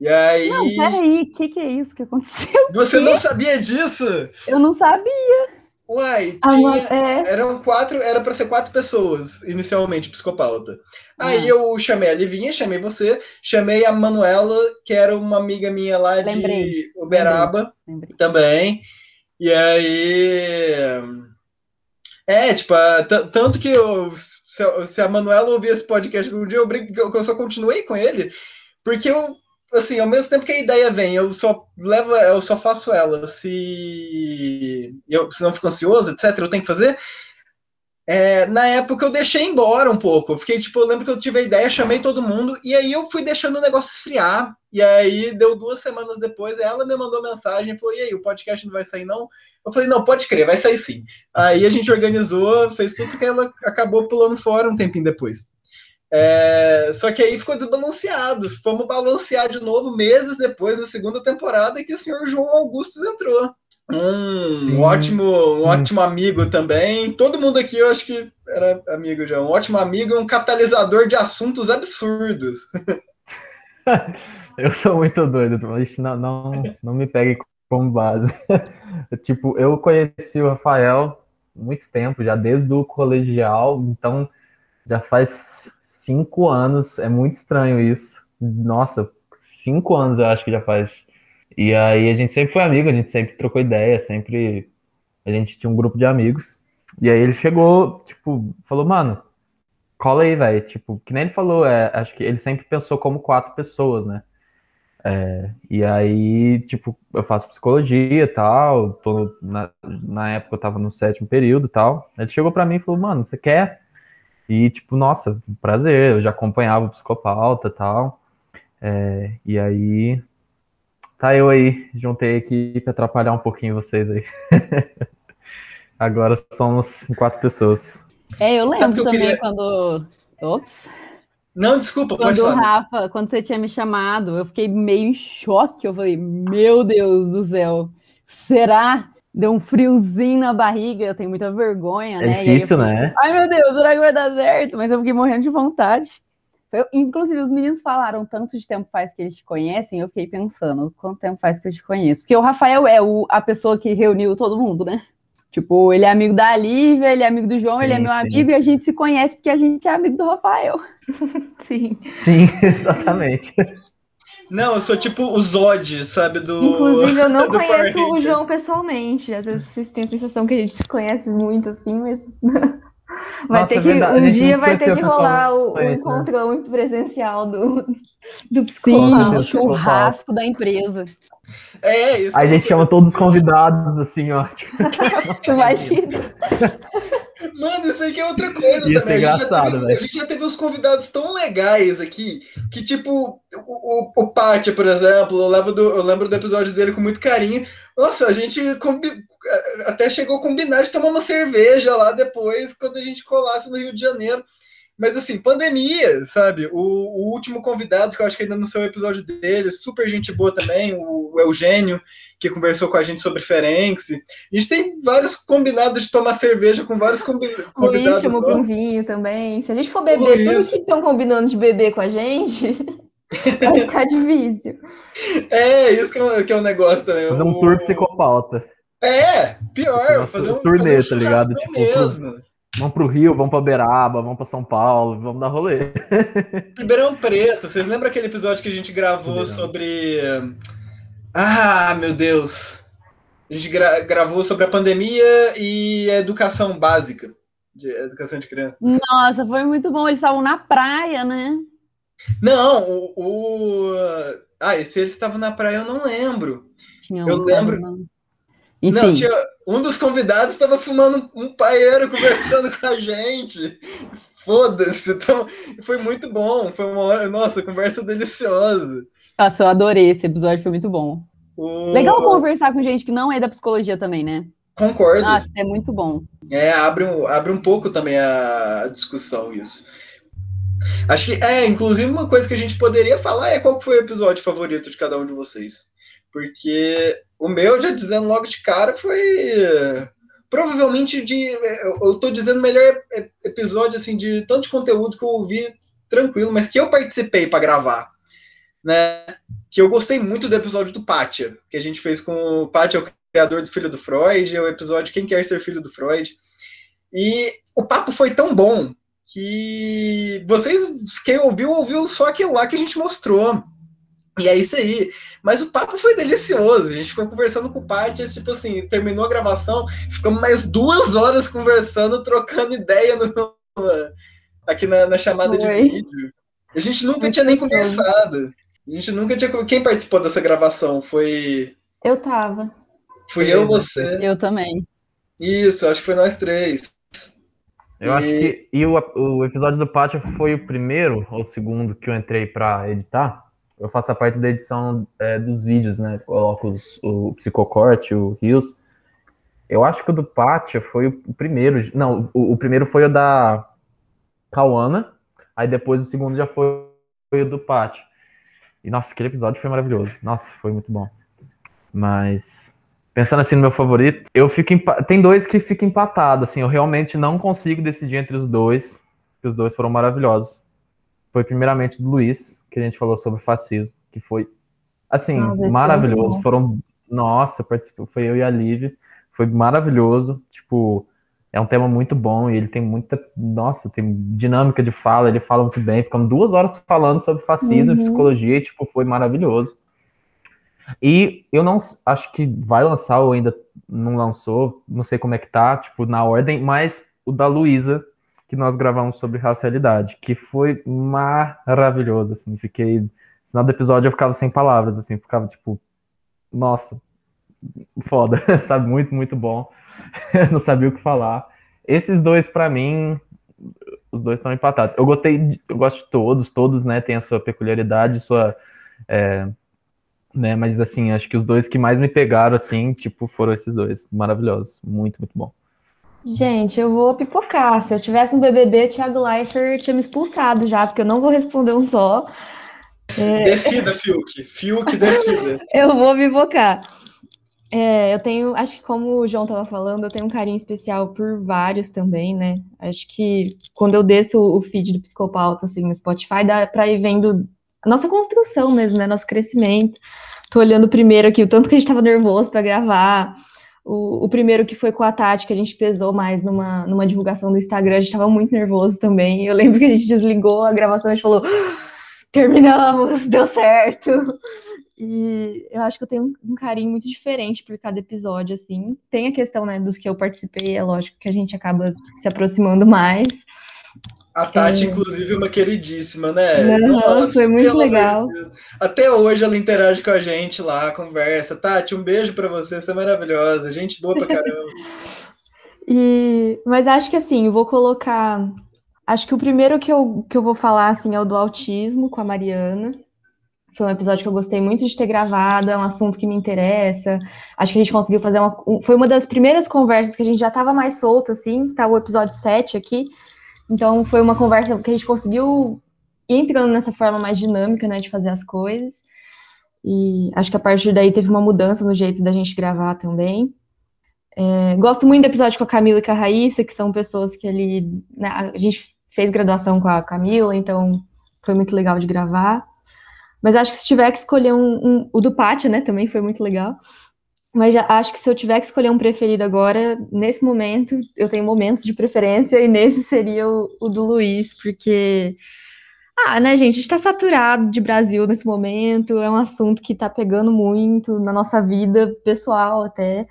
E aí. Não, peraí, o que, que é isso que aconteceu? Você não sabia disso? Eu não sabia. Uai, Ah, tinha, é. eram quatro, era para ser quatro pessoas, inicialmente, psicopauta. Aí eu chamei a Livinha, chamei você, chamei a Manuela, que era uma amiga minha lá Lembrei, de Uberaba Lembrei. também. E aí. É, tipo, a- tanto que eu, se, se a Manuela ouvir esse podcast um dia, eu, brinco eu só continuei com ele, porque eu, assim, ao mesmo tempo que a ideia vem, eu só levo, eu só faço ela. Se eu se não fico ansioso, etc., eu tenho que fazer. É, na época eu deixei embora um pouco. Fiquei, tipo, eu lembro que eu tive a ideia, chamei todo mundo, e aí eu fui deixando o negócio esfriar. E aí deu duas semanas depois, ela me mandou mensagem falou: E aí, o podcast não vai sair, não? Eu falei, não, pode crer, vai sair sim. Aí a gente organizou, fez tudo, que ela acabou pulando fora um tempinho depois. É, só que aí ficou desbalanceado. Fomos balancear de novo meses depois, na segunda temporada, que o senhor João Augustus entrou. Um ótimo, um ótimo amigo também. Todo mundo aqui eu acho que era amigo já. Um ótimo amigo e um catalisador de assuntos absurdos. eu sou muito doido, não, não, não me pegue como base. tipo, eu conheci o Rafael muito tempo, já desde o colegial, então já faz cinco anos, é muito estranho isso. Nossa, cinco anos eu acho que já faz. E aí a gente sempre foi amigo, a gente sempre trocou ideia, sempre a gente tinha um grupo de amigos. E aí ele chegou, tipo, falou, mano, cola aí, velho. Tipo, que nem ele falou, é, acho que ele sempre pensou como quatro pessoas, né? É, e aí, tipo, eu faço psicologia e tal, tô na, na época eu tava no sétimo período e tal. Ele chegou para mim e falou, mano, você quer? E, tipo, nossa, prazer, eu já acompanhava o psicopauta e tal. É, e aí, tá eu aí, juntei aqui para atrapalhar um pouquinho vocês aí. Agora somos quatro pessoas. É, eu lembro eu também queria... quando. Ops. Não, desculpa, quando pode falar. Rafa, quando você tinha me chamado, eu fiquei meio em choque. Eu falei, meu Deus do céu, será? Deu um friozinho na barriga, eu tenho muita vergonha, é né? difícil, falei, né? Ai, meu Deus, será que vai dar certo? Mas eu fiquei morrendo de vontade. Eu, inclusive, os meninos falaram tanto de tempo faz que eles te conhecem, eu fiquei pensando, quanto tempo faz que eu te conheço? Porque o Rafael é o, a pessoa que reuniu todo mundo, né? Tipo, ele é amigo da Lívia, ele é amigo do João, sim, ele é meu sim. amigo e a gente se conhece porque a gente é amigo do Rafael. Sim. Sim, exatamente. Não, eu sou tipo o Zod, sabe? Do. Inclusive, eu não conheço o João pessoalmente. Às vezes vocês têm a sensação que a gente se conhece muito assim, mas. vai Nossa, ter que. É um dia vai ter que rolar o, o encontrão né? presencial do, do psicólogo. Sim, o churrasco da empresa. É, isso. Aí a gente chama todos os convidados, assim, ó. Tipo... Imagina. Mano, isso aí que é outra coisa Ia também. A gente, teve, a gente, já teve uns convidados tão legais aqui que, tipo, o, o, o Pátio, por exemplo, eu lembro, do, eu lembro do episódio dele com muito carinho. Nossa, a gente até chegou a combinar de tomar uma cerveja lá depois, quando a gente colasse no Rio de Janeiro. Mas assim, pandemia, sabe? O, o, último convidado, que eu acho que ainda no seu episódio dele, super gente boa também, o, o Eugênio, que conversou com a gente sobre Ferenx. A gente tem vários combinados de tomar cerveja com vários combi convidados. Luiz chamou um vinho também. Se a gente for beber tudo que estão combinando de beber com a gente, vai ficar difícil. É, isso que é, um, que é um negócio também. Fazer um o... tour psicopauta. É, pior, fazer um, turnê, fazer um tá ligado? Tipo, mesmo. Pro Vamos pro Rio, vamos pra Beraba, vamos pra São Paulo, vamos dar rolê. Ribeirão Preto, vocês lembram aquele episódio que a gente gravou Ribeirão. sobre. Ah, meu Deus! A gente gra gravou sobre a pandemia e a educação básica. De educação de criança. Nossa, foi muito bom. Eles estavam na praia, né? Não, o. o... Ah, se eles estavam na praia, eu não lembro. Tinha eu lembro. Não. Enfim. Não, tinha, um dos convidados estava fumando um paeiro conversando com a gente. Foda-se. Então, foi muito bom. Foi uma nossa, conversa deliciosa. Nossa, eu adorei esse episódio, foi muito bom. O... Legal conversar com gente que não é da psicologia também, né? Concordo. Nossa, é muito bom. É, abre um, abre um pouco também a discussão isso. Acho que, é, inclusive uma coisa que a gente poderia falar é qual foi o episódio favorito de cada um de vocês. Porque o meu, já dizendo logo de cara, foi provavelmente de. Eu tô dizendo melhor episódio assim, de tanto de conteúdo que eu ouvi tranquilo, mas que eu participei para gravar. Né? Que eu gostei muito do episódio do Pátia, que a gente fez com o Pátia, o criador do Filho do Freud, é o episódio Quem Quer Ser Filho do Freud. E o papo foi tão bom que vocês, quem ouviu, ouviu só aquilo lá que a gente mostrou. E é isso aí. Mas o papo foi delicioso. A gente ficou conversando com o Paty, tipo assim, terminou a gravação, ficamos mais duas horas conversando, trocando ideia no, aqui na, na chamada de vídeo. A gente nunca Muito tinha nem conversado. A gente nunca tinha. Quem participou dessa gravação? Foi. Eu tava. Fui eu, você. Eu também. Isso, acho que foi nós três. Eu e... acho que. E o, o episódio do Pátio foi o primeiro ou o segundo que eu entrei para editar. Eu faço a parte da edição é, dos vídeos, né? Coloco os, o Psicocorte, o Rios. Eu acho que o do Pátia foi o primeiro. Não, o, o primeiro foi o da Cauana. Aí depois o segundo já foi, foi o do Pátia. E nossa, aquele episódio foi maravilhoso. Nossa, foi muito bom. Mas pensando assim no meu favorito, eu fico tem dois que ficam empatados, assim, eu realmente não consigo decidir entre os dois, que os dois foram maravilhosos. Foi primeiramente do Luiz, que a gente falou sobre fascismo, que foi assim, nossa, maravilhoso. Foram, nossa, participou, foi eu e a Lívia, foi maravilhoso, tipo, é um tema muito bom e ele tem muita, nossa, tem dinâmica de fala, ele fala muito bem, ficamos duas horas falando sobre fascismo uhum. e psicologia e, tipo, foi maravilhoso. E eu não acho que vai lançar ou ainda não lançou, não sei como é que tá, tipo, na ordem, mas o da Luísa, que nós gravamos sobre racialidade, que foi maravilhoso, assim, fiquei, no final do episódio eu ficava sem palavras, assim, ficava tipo, nossa, foda, sabe, muito, muito bom, não sabia o que falar. Esses dois, para mim, os dois estão empatados. Eu gostei, eu gosto de todos, todos, né, têm a sua peculiaridade, sua... É, né? Mas assim, acho que os dois que mais me pegaram, assim, tipo, foram esses dois. Maravilhosos. Muito, muito bom. Gente, eu vou pipocar. Se eu tivesse no BBB, Thiago Leifert tinha me expulsado já, porque eu não vou responder um só. É... Decida, Fiuk. Fiuk, decida. eu vou pipocar. É, eu tenho, acho que como o João estava falando, eu tenho um carinho especial por vários também, né? Acho que quando eu desço o feed do Psicopauta, assim, no Spotify, dá para ir vendo a nossa construção mesmo, né? Nosso crescimento. Tô olhando primeiro aqui o tanto que a gente estava nervoso para gravar. O, o, primeiro que foi com a Tati, que a gente pesou mais numa, numa divulgação do Instagram, a gente estava muito nervoso também. Eu lembro que a gente desligou a gravação e a gente falou: terminamos, deu certo. E eu acho que eu tenho um, carinho muito diferente por cada episódio, assim. Tem a questão, né, dos que eu participei, é lógico que a gente acaba se aproximando mais. A Tati, é. inclusive, é uma queridíssima, né? Não, Nossa, foi muito legal. Até hoje ela interage com a gente lá, conversa. Tati, um beijo para você, você é maravilhosa, gente boa pra caramba. e, mas acho que assim, eu vou colocar. Acho que o primeiro que eu, que eu vou falar assim, é o do autismo com a Mariana. Foi um episódio que eu gostei muito de ter gravado, é um assunto que me interessa. Acho que a gente conseguiu fazer uma. Foi uma das primeiras conversas que a gente já estava mais solto, assim, tá o episódio 7 aqui então foi uma conversa que a gente conseguiu ir entrando nessa forma mais dinâmica, né, de fazer as coisas. E acho que a partir daí teve uma mudança no jeito da gente gravar também. É, gosto muito do episódio com a Camila e com a Raíssa, que são pessoas que ele. Né, a gente fez graduação com a Camila, então foi muito legal de gravar. Mas acho que se tiver que escolher um, um o do Pátio, né, também foi muito legal. Mas já acho que se eu tiver que escolher um preferido agora, nesse momento, eu tenho momentos de preferência, e nesse seria o, o do Luiz, porque. Ah, né, gente? A gente tá saturado de Brasil nesse momento, é um assunto que tá pegando muito na nossa vida pessoal até.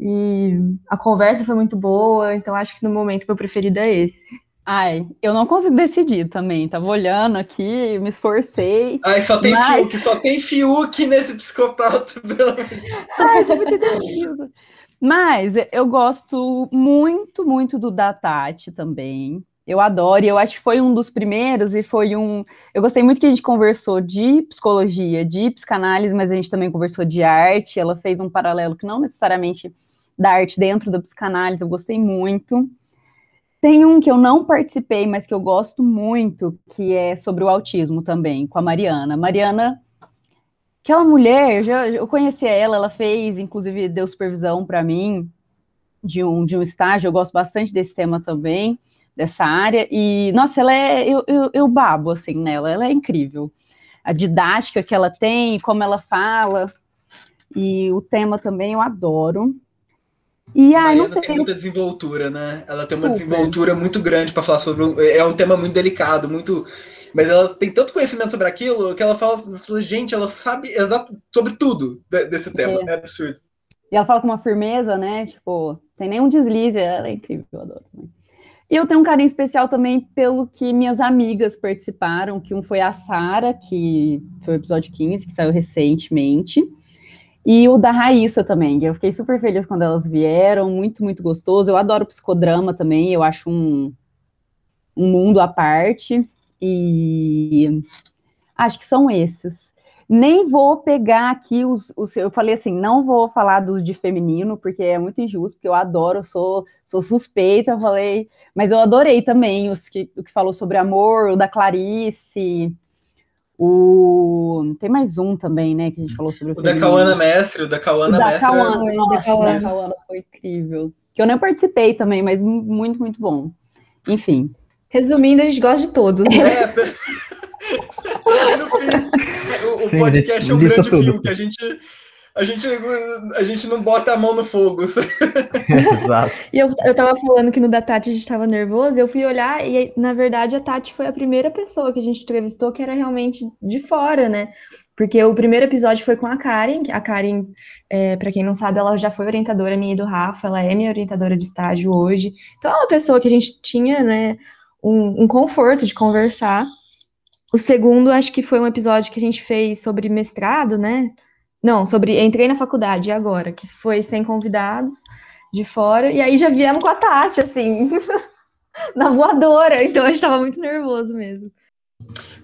E a conversa foi muito boa, então acho que no momento meu preferido é esse. Ai, eu não consigo decidir também. Tava olhando aqui, me esforcei. Ai, só tem mas... Fiuk, só tem Fiuk nesse psicopata. Ai, tô muito indecisa. Mas eu gosto muito, muito do da Tati também. Eu adoro, e eu acho que foi um dos primeiros, e foi um. Eu gostei muito que a gente conversou de psicologia, de psicanálise, mas a gente também conversou de arte. Ela fez um paralelo que não necessariamente da arte dentro da psicanálise, eu gostei muito. Tem um que eu não participei, mas que eu gosto muito, que é sobre o autismo também, com a Mariana. Mariana, aquela mulher, eu, já, eu ela, ela fez, inclusive, deu supervisão para mim de um, de um estágio, eu gosto bastante desse tema também, dessa área, e, nossa, ela é, eu, eu, eu babo, assim, nela, ela é incrível. A didática que ela tem, como ela fala, e o tema também eu adoro. E aí, não sei. tem muita desenvoltura, né? Ela tem uma Super. desenvoltura muito grande para falar sobre. Um, é um tema muito delicado, muito. Mas ela tem tanto conhecimento sobre aquilo que ela fala, gente, ela sabe sobre tudo desse tema. É. é absurdo. E ela fala com uma firmeza, né? Tipo, sem nenhum deslize. Ela é incrível, eu adoro. E eu tenho um carinho especial também pelo que minhas amigas participaram, que um foi a Sara, que foi o episódio 15, que saiu recentemente. E o da Raíssa também, eu fiquei super feliz quando elas vieram, muito, muito gostoso. Eu adoro psicodrama também, eu acho um, um mundo à parte. E acho que são esses. Nem vou pegar aqui os, os, Eu falei assim, não vou falar dos de feminino, porque é muito injusto, porque eu adoro, eu sou, sou suspeita, falei. Mas eu adorei também os que, o que falou sobre amor, o da Clarice. O... Tem mais um também, né, que a gente falou sobre o, o da Cauana Mestre, o da Cauana da Mestre. É... Nossa, da Cauana foi incrível. Que eu nem participei também, mas muito, muito bom. Enfim. Resumindo, a gente gosta de todos. Né? É, no fim, o, Sim, podcast é um grande tudo, filme, que a gente, a, gente, a gente não bota a mão no fogo. Exato. E eu, eu tava falando que no da Tati a gente tava nervoso, eu fui olhar e, na verdade, a Tati foi a primeira pessoa que a gente entrevistou que era realmente de fora, né? Porque o primeiro episódio foi com a Karen. A Karen, é, para quem não sabe, ela já foi orientadora minha e do Rafa, ela é minha orientadora de estágio hoje. Então é uma pessoa que a gente tinha, né, um, um conforto de conversar. O segundo, acho que foi um episódio que a gente fez sobre mestrado, né? Não, sobre entrei na faculdade agora, que foi sem convidados de fora, e aí já viemos com a Tati, assim, na voadora, então a gente tava muito nervoso mesmo.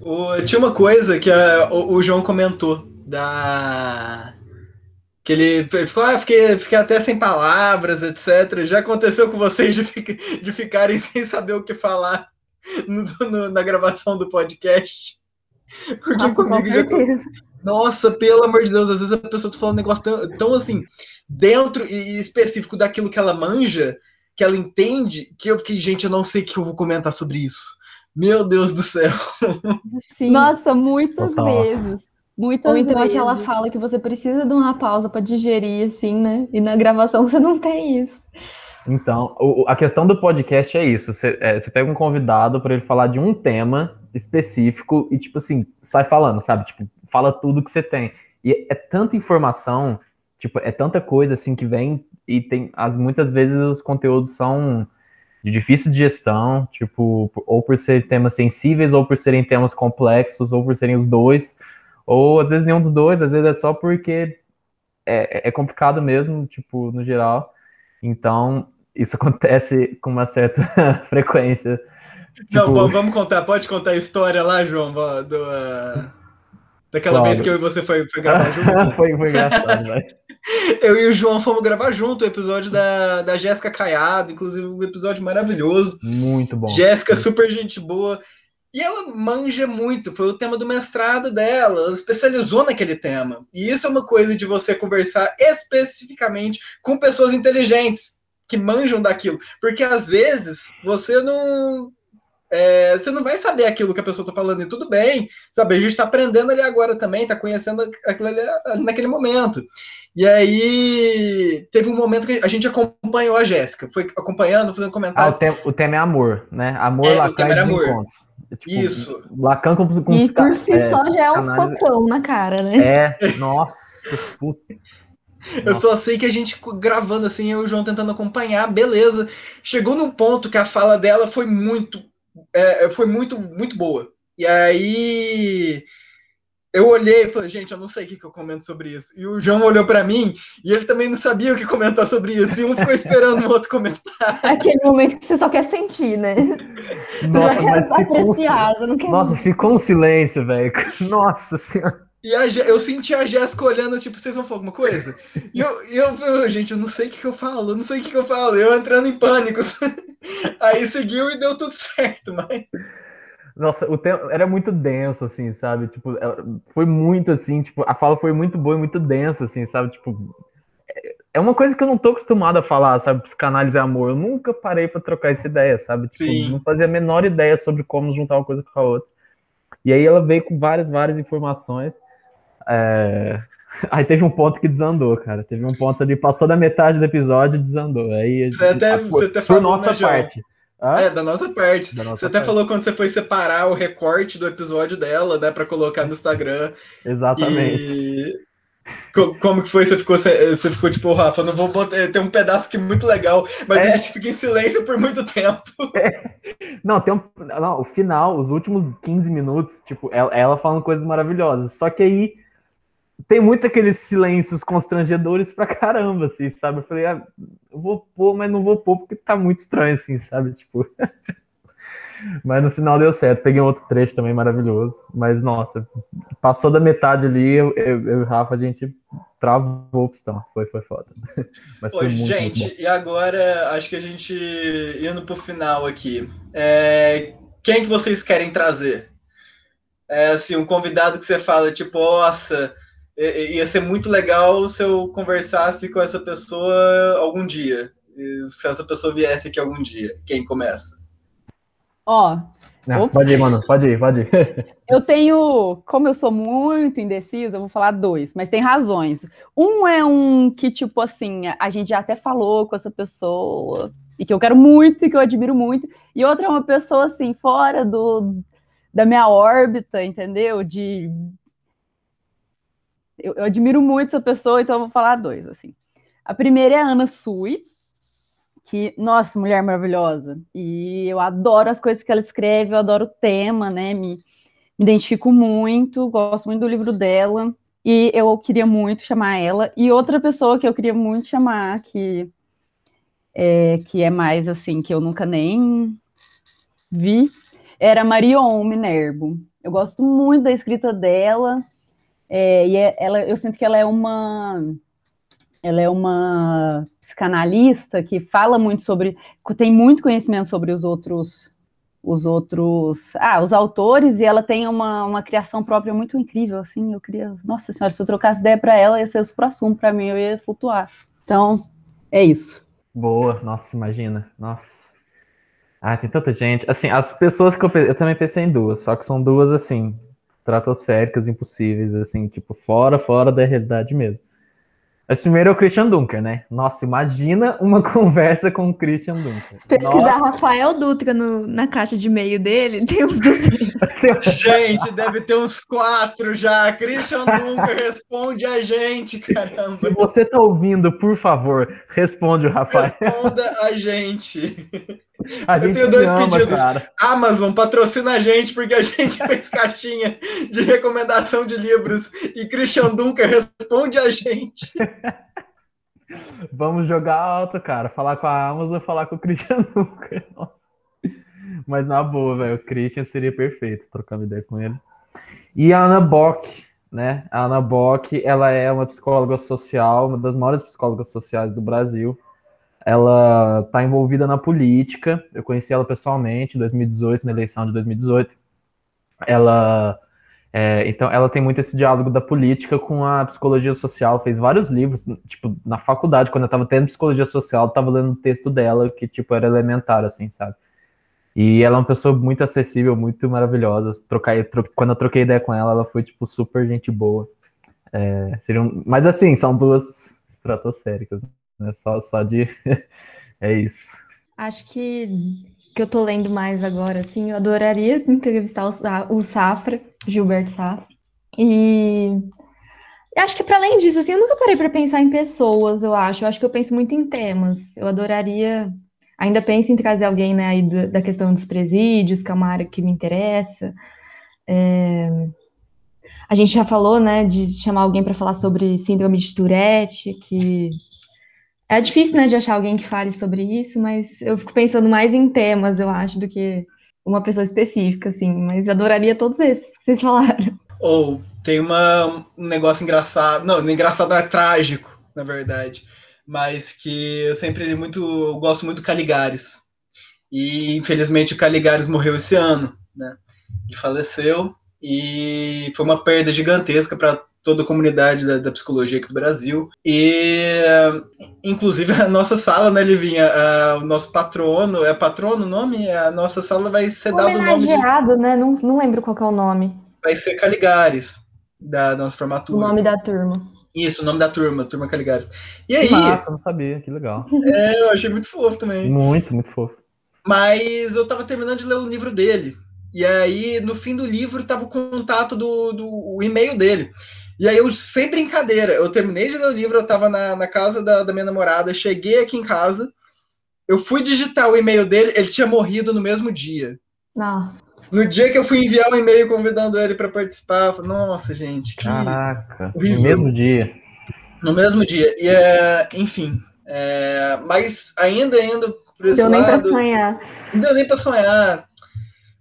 O, tinha uma coisa que a, o, o, João comentou da. Que ele ficou, ah, fiquei, fiquei até sem palavras, etc. Já aconteceu com vocês de, de ficarem sem saber o que falar no, no, na gravação do podcast? Porque Nossa, comigo já. Nossa, pelo amor de Deus, às vezes a pessoa tá falando um negócio tão, tão assim, dentro e específico daquilo que ela manja, que ela entende, que eu fiquei, gente, eu não sei o que eu vou comentar sobre isso. Meu Deus do céu. Sim. Nossa, muitas Total. vezes. Muitas Ou então vezes. aquela fala que você precisa de uma pausa para digerir, assim, né? E na gravação você não tem isso. Então, o, a questão do podcast é isso. Você, é, você pega um convidado para ele falar de um tema específico e, tipo assim, sai falando, sabe? Tipo, fala tudo que você tem. E é tanta informação, tipo, é tanta coisa assim que vem e tem as muitas vezes os conteúdos são de difícil gestão, tipo, ou por ser temas sensíveis, ou por serem temas complexos, ou por serem os dois, ou às vezes nenhum dos dois, às vezes é só porque é, é complicado mesmo, tipo, no geral. Então, isso acontece com uma certa frequência. Não, tipo... vamos contar, pode contar a história lá, João, do, uh, daquela claro. vez que eu e você foi, foi gravar junto. foi, foi engraçado, velho. Eu e o João fomos gravar junto o episódio da, da Jéssica Caiado, inclusive um episódio maravilhoso. Muito bom. Jéssica, super gente boa. E ela manja muito, foi o tema do mestrado dela, ela especializou naquele tema. E isso é uma coisa de você conversar especificamente com pessoas inteligentes, que manjam daquilo. Porque às vezes você não é, você não vai saber aquilo que a pessoa está falando, e tudo bem, sabe? A gente está aprendendo ali agora também, está conhecendo aquilo ali naquele momento. E aí teve um momento que a gente acompanhou a Jéssica, foi acompanhando, fazendo comentários. Ah, o, tema, o tema é amor, né? Amor, é, Lacan o tema era amor. É, tipo, Isso. Lacan com, com E por si é, só já é um socão na cara, né? É, nossa, putz. Eu só sei que a gente gravando assim, eu e o João tentando acompanhar, beleza. Chegou num ponto que a fala dela foi muito é, é, foi muito, muito boa. E aí eu olhei e falei, gente, eu não sei o que, que eu comento sobre isso. E o João olhou para mim e ele também não sabia o que comentar sobre isso. E um ficou esperando o outro comentar. Aquele momento que você só quer sentir, né? Nossa, mas ficou, um... Nossa, ficou um silêncio, velho. Nossa senhora. E a, eu senti a Jéssica olhando, tipo, vocês vão falar alguma coisa? E eu, eu, eu, gente, eu não sei o que, que eu falo, eu não sei o que, que eu falo. Eu entrando em pânico. Aí seguiu e deu tudo certo, mas. Nossa, o tempo era muito denso, assim, sabe? Tipo, é, foi muito assim, tipo, a fala foi muito boa e muito densa, assim, sabe? Tipo, é, é uma coisa que eu não tô acostumado a falar, sabe? Psicanálise é amor. Eu nunca parei para trocar essa ideia, sabe? Tipo, Sim. não fazia a menor ideia sobre como juntar uma coisa com a outra. E aí ela veio com várias, várias informações. É... Aí teve um ponto que desandou, cara. Teve um ponto ali, passou da metade do episódio e desandou. Aí, você até, você até falou, nossa né, parte. Ah? É, da nossa parte. Da nossa você parte. até falou quando você foi separar o recorte do episódio dela, né, para colocar no Instagram. Exatamente. E... Como que foi? Você ficou, você ficou tipo, Rafa, não vou botar. Tem um pedaço aqui muito legal, mas é. a gente fica em silêncio por muito tempo. É. Não, tem um. Não, o final, os últimos 15 minutos, tipo, ela, ela falando coisas maravilhosas. Só que aí tem muito aqueles silêncios constrangedores pra caramba, assim, sabe? Eu falei, ah, eu vou pôr, mas não vou pôr porque tá muito estranho, assim, sabe? Tipo. mas no final deu certo. Peguei um outro trecho também maravilhoso. Mas, nossa, passou da metade ali, eu, eu, eu e o Rafa, a gente travou o pistão. Foi, foi foda. Mas Pô, foi muito, gente, muito e agora acho que a gente indo pro final aqui. É, quem que vocês querem trazer? É assim, um convidado que você fala, tipo, nossa, ia ser muito legal se eu conversasse com essa pessoa algum dia. Se essa pessoa viesse aqui algum dia. Quem começa? Ó. Oh, pode ir, mano, pode ir, pode ir. eu tenho, como eu sou muito indecisa, eu vou falar dois, mas tem razões. Um é um que, tipo assim, a gente já até falou com essa pessoa, e que eu quero muito e que eu admiro muito, e outra é uma pessoa, assim, fora do, da minha órbita, entendeu? De. Eu, eu admiro muito essa pessoa, então eu vou falar dois, assim. A primeira é a Ana Sui, que, nossa, mulher maravilhosa. E eu adoro as coisas que ela escreve, eu adoro o tema, né? Me, me identifico muito, gosto muito do livro dela. E eu queria muito chamar ela. E outra pessoa que eu queria muito chamar, que é, que é mais assim, que eu nunca nem vi, era Marion Minerbo. Eu gosto muito da escrita dela. É, e é, ela, eu sinto que ela é uma ela é uma psicanalista que fala muito sobre, tem muito conhecimento sobre os outros, os outros, ah, os autores, e ela tem uma, uma criação própria muito incrível, assim, eu queria, nossa senhora, se eu trocasse ideia para ela, ia ser o supra-sumo para mim, eu ia flutuar. Então, é isso. Boa, nossa, imagina, nossa. Ah, tem tanta gente. Assim, as pessoas que eu, eu também pensei em duas, só que são duas, assim, estratosféricas, impossíveis, assim, tipo, fora, fora da realidade mesmo. Esse primeiro é o Christian Dunker, né? Nossa, imagina uma conversa com o Christian Dunker. Se pesquisar Nossa. Rafael Dutra no, na caixa de e-mail dele, tem uns 200. gente, deve ter uns quatro já. Christian Dunker responde a gente, caramba. Se você tá ouvindo, por favor, responde o Rafael. Responda a gente. A eu tenho dois ama, pedidos. Cara. Amazon patrocina a gente porque a gente fez caixinha de recomendação de livros e Christian Dunker responde a gente. Vamos jogar alto, cara. Falar com a Amazon, falar com o Christian Dunker. Nossa. Mas na boa, velho, o Christian seria perfeito trocando ideia com ele. E a Ana Bock, né? A Ana Bock, ela é uma psicóloga social, uma das maiores psicólogas sociais do Brasil ela está envolvida na política. Eu conheci ela pessoalmente em 2018, na eleição de 2018. Ela, é, então, ela tem muito esse diálogo da política com a psicologia social. Fez vários livros, tipo, na faculdade, quando eu estava tendo psicologia social, eu estava lendo um texto dela que, tipo, era elementar, assim, sabe? E ela é uma pessoa muito acessível, muito maravilhosa. Trocar, tro... Quando eu troquei ideia com ela, ela foi, tipo, super gente boa. É, seriam... Mas, assim, são duas estratosféricas, né? Né? Só, só de. é isso. Acho que que eu tô lendo mais agora, assim, eu adoraria entrevistar o, Safra, Gilberto Safra. E acho que para além disso, assim, eu nunca parei para pensar em pessoas, eu acho. Eu acho que eu penso muito em temas. Eu adoraria, ainda penso em trazer alguém, né, aí da questão dos presídios, que é uma área que me interessa. É... A gente já falou, né, de chamar alguém para falar sobre síndrome de Tourette, que é difícil, né, de achar alguém que fale sobre isso, mas eu fico pensando mais em temas, eu acho, do que uma pessoa específica, assim. Mas adoraria todos esses que vocês falaram. Ou tem uma, um negócio engraçado. Não, engraçado é trágico, na verdade. Mas que eu sempre li muito. Gosto muito do Caligares. E infelizmente o Caligares morreu esse ano, né? Ele faleceu e foi uma perda gigantesca para toda a comunidade da, da, psicologia aqui do Brasil. E, inclusive, a nossa sala, né, Livinha? o nosso patrono, é patrono o nome? A nossa sala vai ser dado o nome de... né? Não, não lembro qual é o nome. Vai ser Caligares, da nossa formatura. O nome da turma. Isso, o nome da turma, Turma Caligares. E aí... Massa, não sabia, que legal. É, eu achei muito fofo também. Muito, muito fofo. Mas eu tava terminando de ler o livro dele. E aí, no fim do livro, tava o contato do, do o e-mail dele. E aí eu, sem brincadeira, eu terminei de ler o livro, eu tava na, na casa da, da minha namorada, cheguei aqui em casa, eu fui digitar o e-mail dele, ele tinha morrido no mesmo dia. Nossa. No dia que eu fui enviar um e-mail convidando ele para participar, eu falei, nossa, gente. Que... Caraca, horrível. no mesmo dia. No mesmo dia. E, é, enfim. é, mas ainda indo por esse Deu nem pra lado. sonhar. Não deu nem pra sonhar.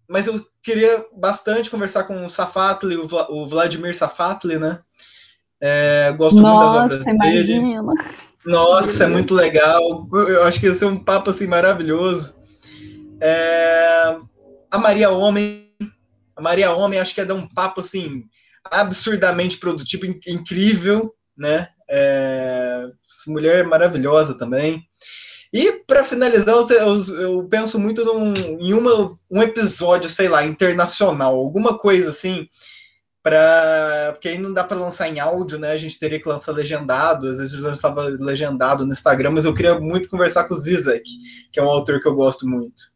Mas eu queria bastante conversar com o Safatli, o, Vla- o Vladimir Safatli, né? É, gosto muito das obras Nossa, dele. imagina. Nossa, é muito legal. Eu acho que ia ser um papo assim maravilhoso. É, A Maria Homem. A Maria Homem acho que ia dar um papo assim absurdamente produtivo, in- incrível, né? É, mulher maravilhosa também. E para finalizar, eu, eu- penso muito num, em uma, um episódio, sei lá, internacional, alguma coisa assim, para porque aí não dá para lançar em áudio, né? A gente teria que lançar legendado, às vezes eu estava legendado no Instagram, mas eu queria muito conversar com o Zizek, que é um autor que eu gosto muito.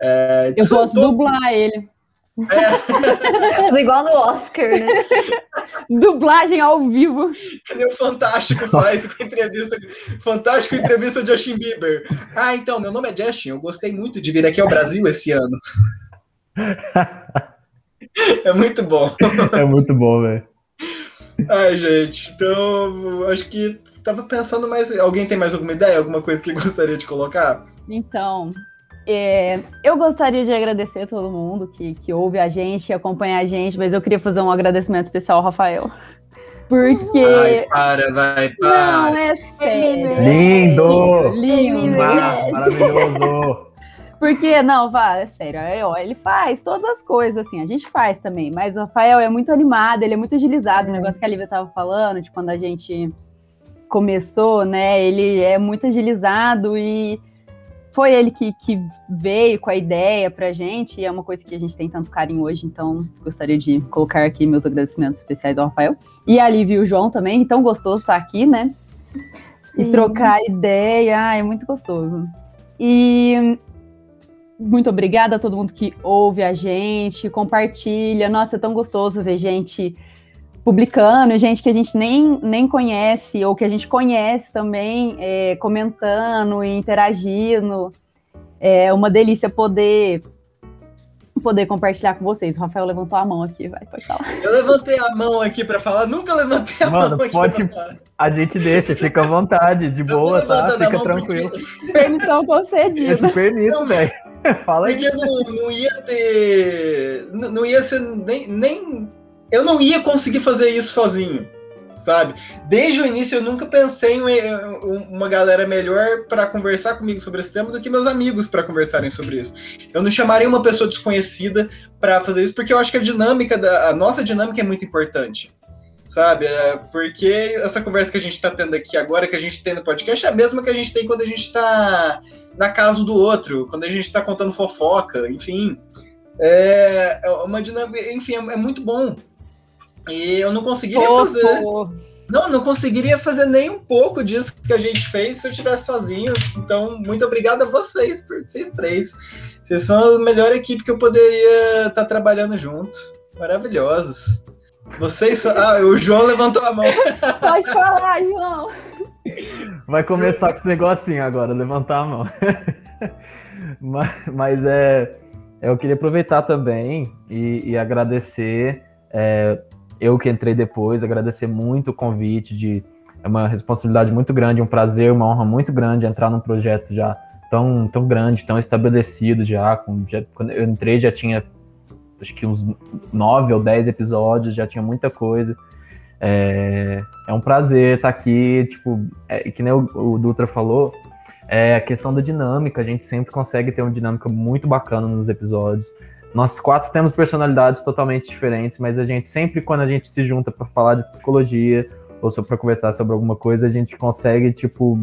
É, Eu posso dublar ele. Mas igual no Oscar, né? Dublagem ao vivo. Que nem o Fantástico faz com entrevista. Fantástico entrevista de Justin Bieber. Ah, então, meu nome é Justin, eu gostei muito de vir aqui ao Brasil esse ano. É muito bom. É muito bom, velho. Ai, gente, então acho que tava pensando mais. Alguém tem mais alguma ideia? Alguma coisa que gostaria de colocar? Então, é, eu gostaria de agradecer a todo mundo que, que ouve a gente, que acompanha a gente, mas eu queria fazer um agradecimento especial ao Rafael. Porque. Ai, para, vai, não, para. é sério. Lindo! Lindo! Ah, maravilhoso! Porque, não, vá, é sério, é, ó, ele faz todas as coisas, assim, a gente faz também, mas o Rafael é muito animado, ele é muito agilizado, o negócio que a Lívia tava falando, de quando a gente começou, né, ele é muito agilizado e foi ele que, que veio com a ideia pra gente, e é uma coisa que a gente tem tanto carinho hoje, então gostaria de colocar aqui meus agradecimentos especiais ao Rafael. E a Lívia e o João também, tão gostoso estar aqui, né, e Sim. trocar ideia, ah, é muito gostoso. E muito obrigada a todo mundo que ouve a gente, compartilha. Nossa, é tão gostoso ver gente publicando, gente que a gente nem, nem conhece, ou que a gente conhece também, é, comentando e interagindo. É uma delícia poder poder compartilhar com vocês. O Rafael levantou a mão aqui, vai, pode falar. Eu levantei a mão aqui pra falar, nunca levantei a Mano, mão aqui pode- pra falar. A gente deixa, fica à vontade, de Eu boa, tá? Fica tranquilo. porque- Permissão Eu concedida. te permito, velho. Fala aí. Porque não, não ia ter. Não não ia ser nem, nem. Eu não ia conseguir fazer isso sozinho, sabe? Desde o início eu nunca pensei em um- uma galera melhor para conversar comigo sobre esse tema do que meus amigos para conversarem sobre isso. Eu não chamaria uma pessoa desconhecida para fazer isso, porque eu acho que a dinâmica, da, a nossa dinâmica é muito importante. Sabe? É, porque essa conversa que a gente está tendo aqui agora, que a gente tem no podcast, é a mesma que a gente tem quando a gente está na casa do outro, quando a gente tá contando fofoca, enfim. É, é uma dinâmica, enfim, é, é muito bom. E eu não conseguiria fazer. Não, não conseguiria fazer nem um pouco disso que a gente fez se eu estivesse sozinho. Então, muito obrigado a vocês, por vocês três. Vocês são a melhor equipe que eu poderia estar trabalhando junto. Maravilhosos. Vocês são... Ah, o João levantou a mão. Pode falar, João. Vai começar com esse negocinho agora, levantar a mão. mas, mas é, eu queria aproveitar também e, e agradecer, é, eu que entrei depois, agradecer muito o convite, de, é uma responsabilidade muito grande, um prazer, uma honra muito grande entrar num projeto já tão, tão grande, tão estabelecido já, com, já. Quando eu entrei já tinha acho que uns nove ou dez episódios, já tinha muita coisa. É, é um prazer estar aqui, tipo, é, que nem o, o Dutra falou, é a questão da dinâmica, a gente sempre consegue ter uma dinâmica muito bacana nos episódios. Nós quatro temos personalidades totalmente diferentes, mas a gente sempre, quando a gente se junta para falar de psicologia ou para conversar sobre alguma coisa, a gente consegue, tipo,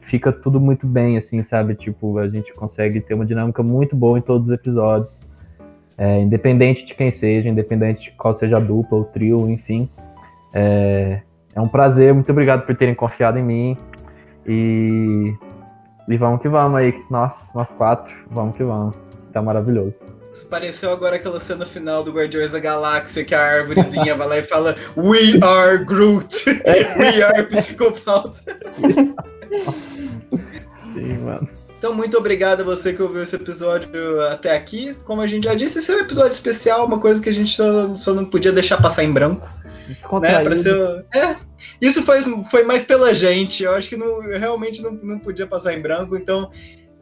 fica tudo muito bem, assim, sabe? Tipo, a gente consegue ter uma dinâmica muito boa em todos os episódios. É, independente de quem seja, independente de qual seja a dupla, o trio, enfim. É, é um prazer, muito obrigado por terem confiado em mim. E, e vamos que vamos aí, nós, nós quatro, vamos que vamos. Tá maravilhoso. Isso pareceu agora aquela cena final do Guardiões da Galáxia, que a árvorezinha vai lá e fala We are Groot! We are psicopauta! Sim, mano. Então, muito obrigado a você que ouviu esse episódio até aqui. Como a gente já disse, esse é um episódio especial, uma coisa que a gente só, só não podia deixar passar em branco. Né? Pra ser... é, isso foi, foi mais pela gente. Eu acho que não, realmente não, não podia passar em branco. Então,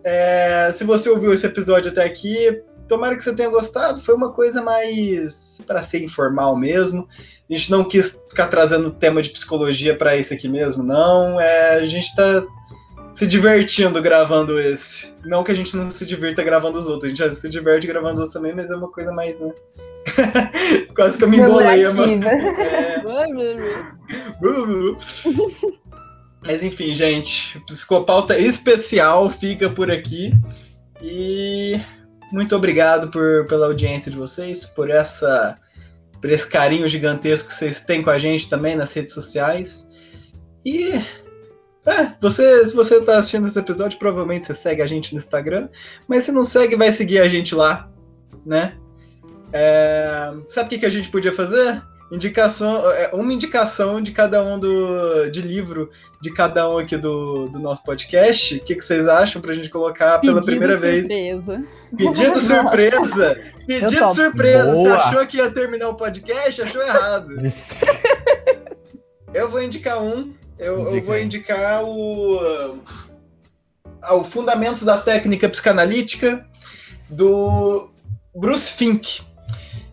é, se você ouviu esse episódio até aqui, tomara que você tenha gostado. Foi uma coisa mais para ser informal mesmo. A gente não quis ficar trazendo tema de psicologia para esse aqui mesmo, não. É, a gente está se divertindo gravando esse. Não que a gente não se divirta gravando os outros, a gente já se diverte gravando os outros também, mas é uma coisa mais, né? Quase que eu me embolei, mano. É... mas enfim, gente, psicopauta especial fica por aqui. E muito obrigado por, pela audiência de vocês, por essa por esse carinho gigantesco que vocês têm com a gente também nas redes sociais. E é, você, se você está assistindo esse episódio, provavelmente você segue a gente no Instagram, mas se não segue, vai seguir a gente lá, né? É, sabe o que, que a gente podia fazer? Indicação, é, uma indicação de cada um do de livro de cada um aqui do, do nosso podcast. O que, que vocês acham pra gente colocar pela Pedido primeira surpresa. vez? Pedido surpresa! Pedido surpresa! Você achou que ia terminar o podcast? Achou errado. eu vou indicar um. Eu, eu vou indicar o. O Fundamentos da Técnica Psicanalítica do Bruce Fink.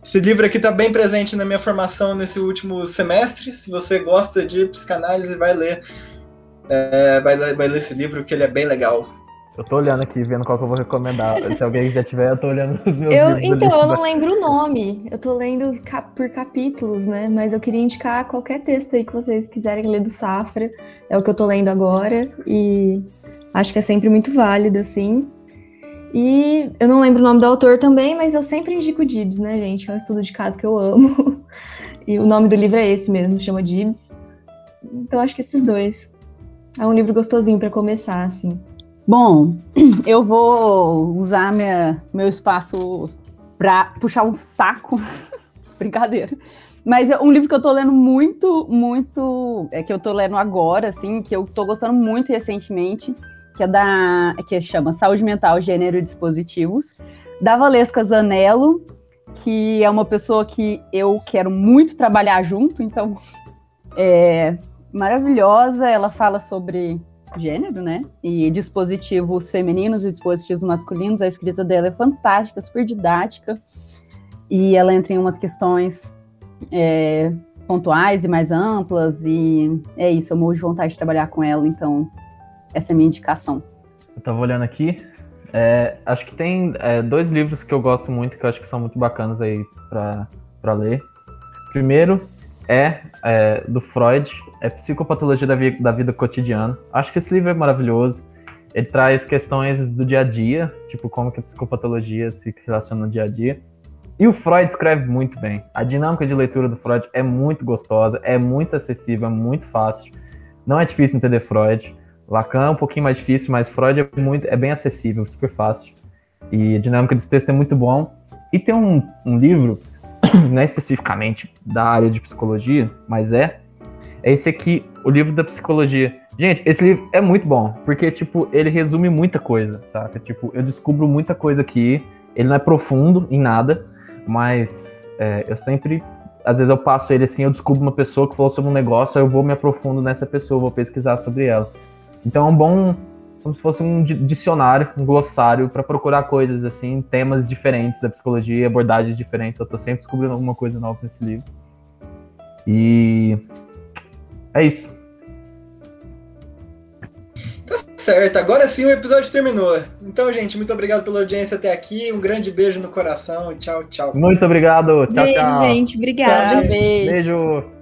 Esse livro aqui está bem presente na minha formação nesse último semestre. Se você gosta de psicanálise, vai ler, é, vai, ler vai ler esse livro, que ele é bem legal. Eu tô olhando aqui, vendo qual que eu vou recomendar. Se alguém já tiver, eu tô olhando os meus eu, livros. Então, eu não lembro o nome. Eu tô lendo cap por capítulos, né? Mas eu queria indicar qualquer texto aí que vocês quiserem ler do Safra. É o que eu tô lendo agora. E acho que é sempre muito válido, assim. E eu não lembro o nome do autor também, mas eu sempre indico Dibs, né, gente? É um estudo de caso que eu amo. e o nome do livro é esse mesmo, chama Dibs. Então acho que esses dois. É um livro gostosinho para começar, assim. Bom, eu vou usar minha, meu espaço para puxar um saco. Brincadeira. Mas é um livro que eu tô lendo muito, muito. É que eu tô lendo agora, assim, que eu tô gostando muito recentemente que é da que chama Saúde Mental, Gênero e Dispositivos, da Valesca Zanello, que é uma pessoa que eu quero muito trabalhar junto, então é maravilhosa. Ela fala sobre gênero, né? E dispositivos femininos e dispositivos masculinos. A escrita dela é fantástica, super didática. E ela entra em umas questões é, pontuais e mais amplas. E é isso, eu morro de vontade de trabalhar com ela, então essa é a minha indicação. Eu tava olhando aqui. É, acho que tem é, dois livros que eu gosto muito, que eu acho que são muito bacanas aí para ler. Primeiro é, é, do Freud, é Psicopatologia da, vi da Vida Cotidiana. Acho que esse livro é maravilhoso. Ele traz questões do dia a dia, tipo como que a psicopatologia se relaciona no dia a dia. E o Freud escreve muito bem. A dinâmica de leitura do Freud é muito gostosa, é muito acessível, é muito fácil. Não é difícil entender Freud. Lacan é um pouquinho mais difícil, mas Freud é, muito, é bem acessível, super fácil. E a dinâmica desse texto é muito bom. E tem um, um livro, não é especificamente da área de psicologia, mas é, é esse aqui, o livro da psicologia. Gente, esse livro é muito bom, porque, tipo, ele resume muita coisa, saca? Tipo, eu descubro muita coisa aqui, ele não é profundo em nada, mas é, eu sempre, às vezes eu passo ele assim, eu descubro uma pessoa que falou sobre um negócio, aí eu vou me aprofundo nessa pessoa, vou pesquisar sobre ela. Então é um bom, como se fosse um dicionário, um glossário para procurar coisas assim, temas diferentes da psicologia, abordagens diferentes. Eu estou sempre descobrindo alguma coisa nova nesse livro. E é isso. Tá certo, agora sim o episódio terminou. Então, gente, muito obrigado pela audiência até aqui. Um grande beijo no coração. Tchau, tchau. Muito obrigado. Tchau, beijo, tchau. gente. Obrigada. Tchau, beijo. Beijo.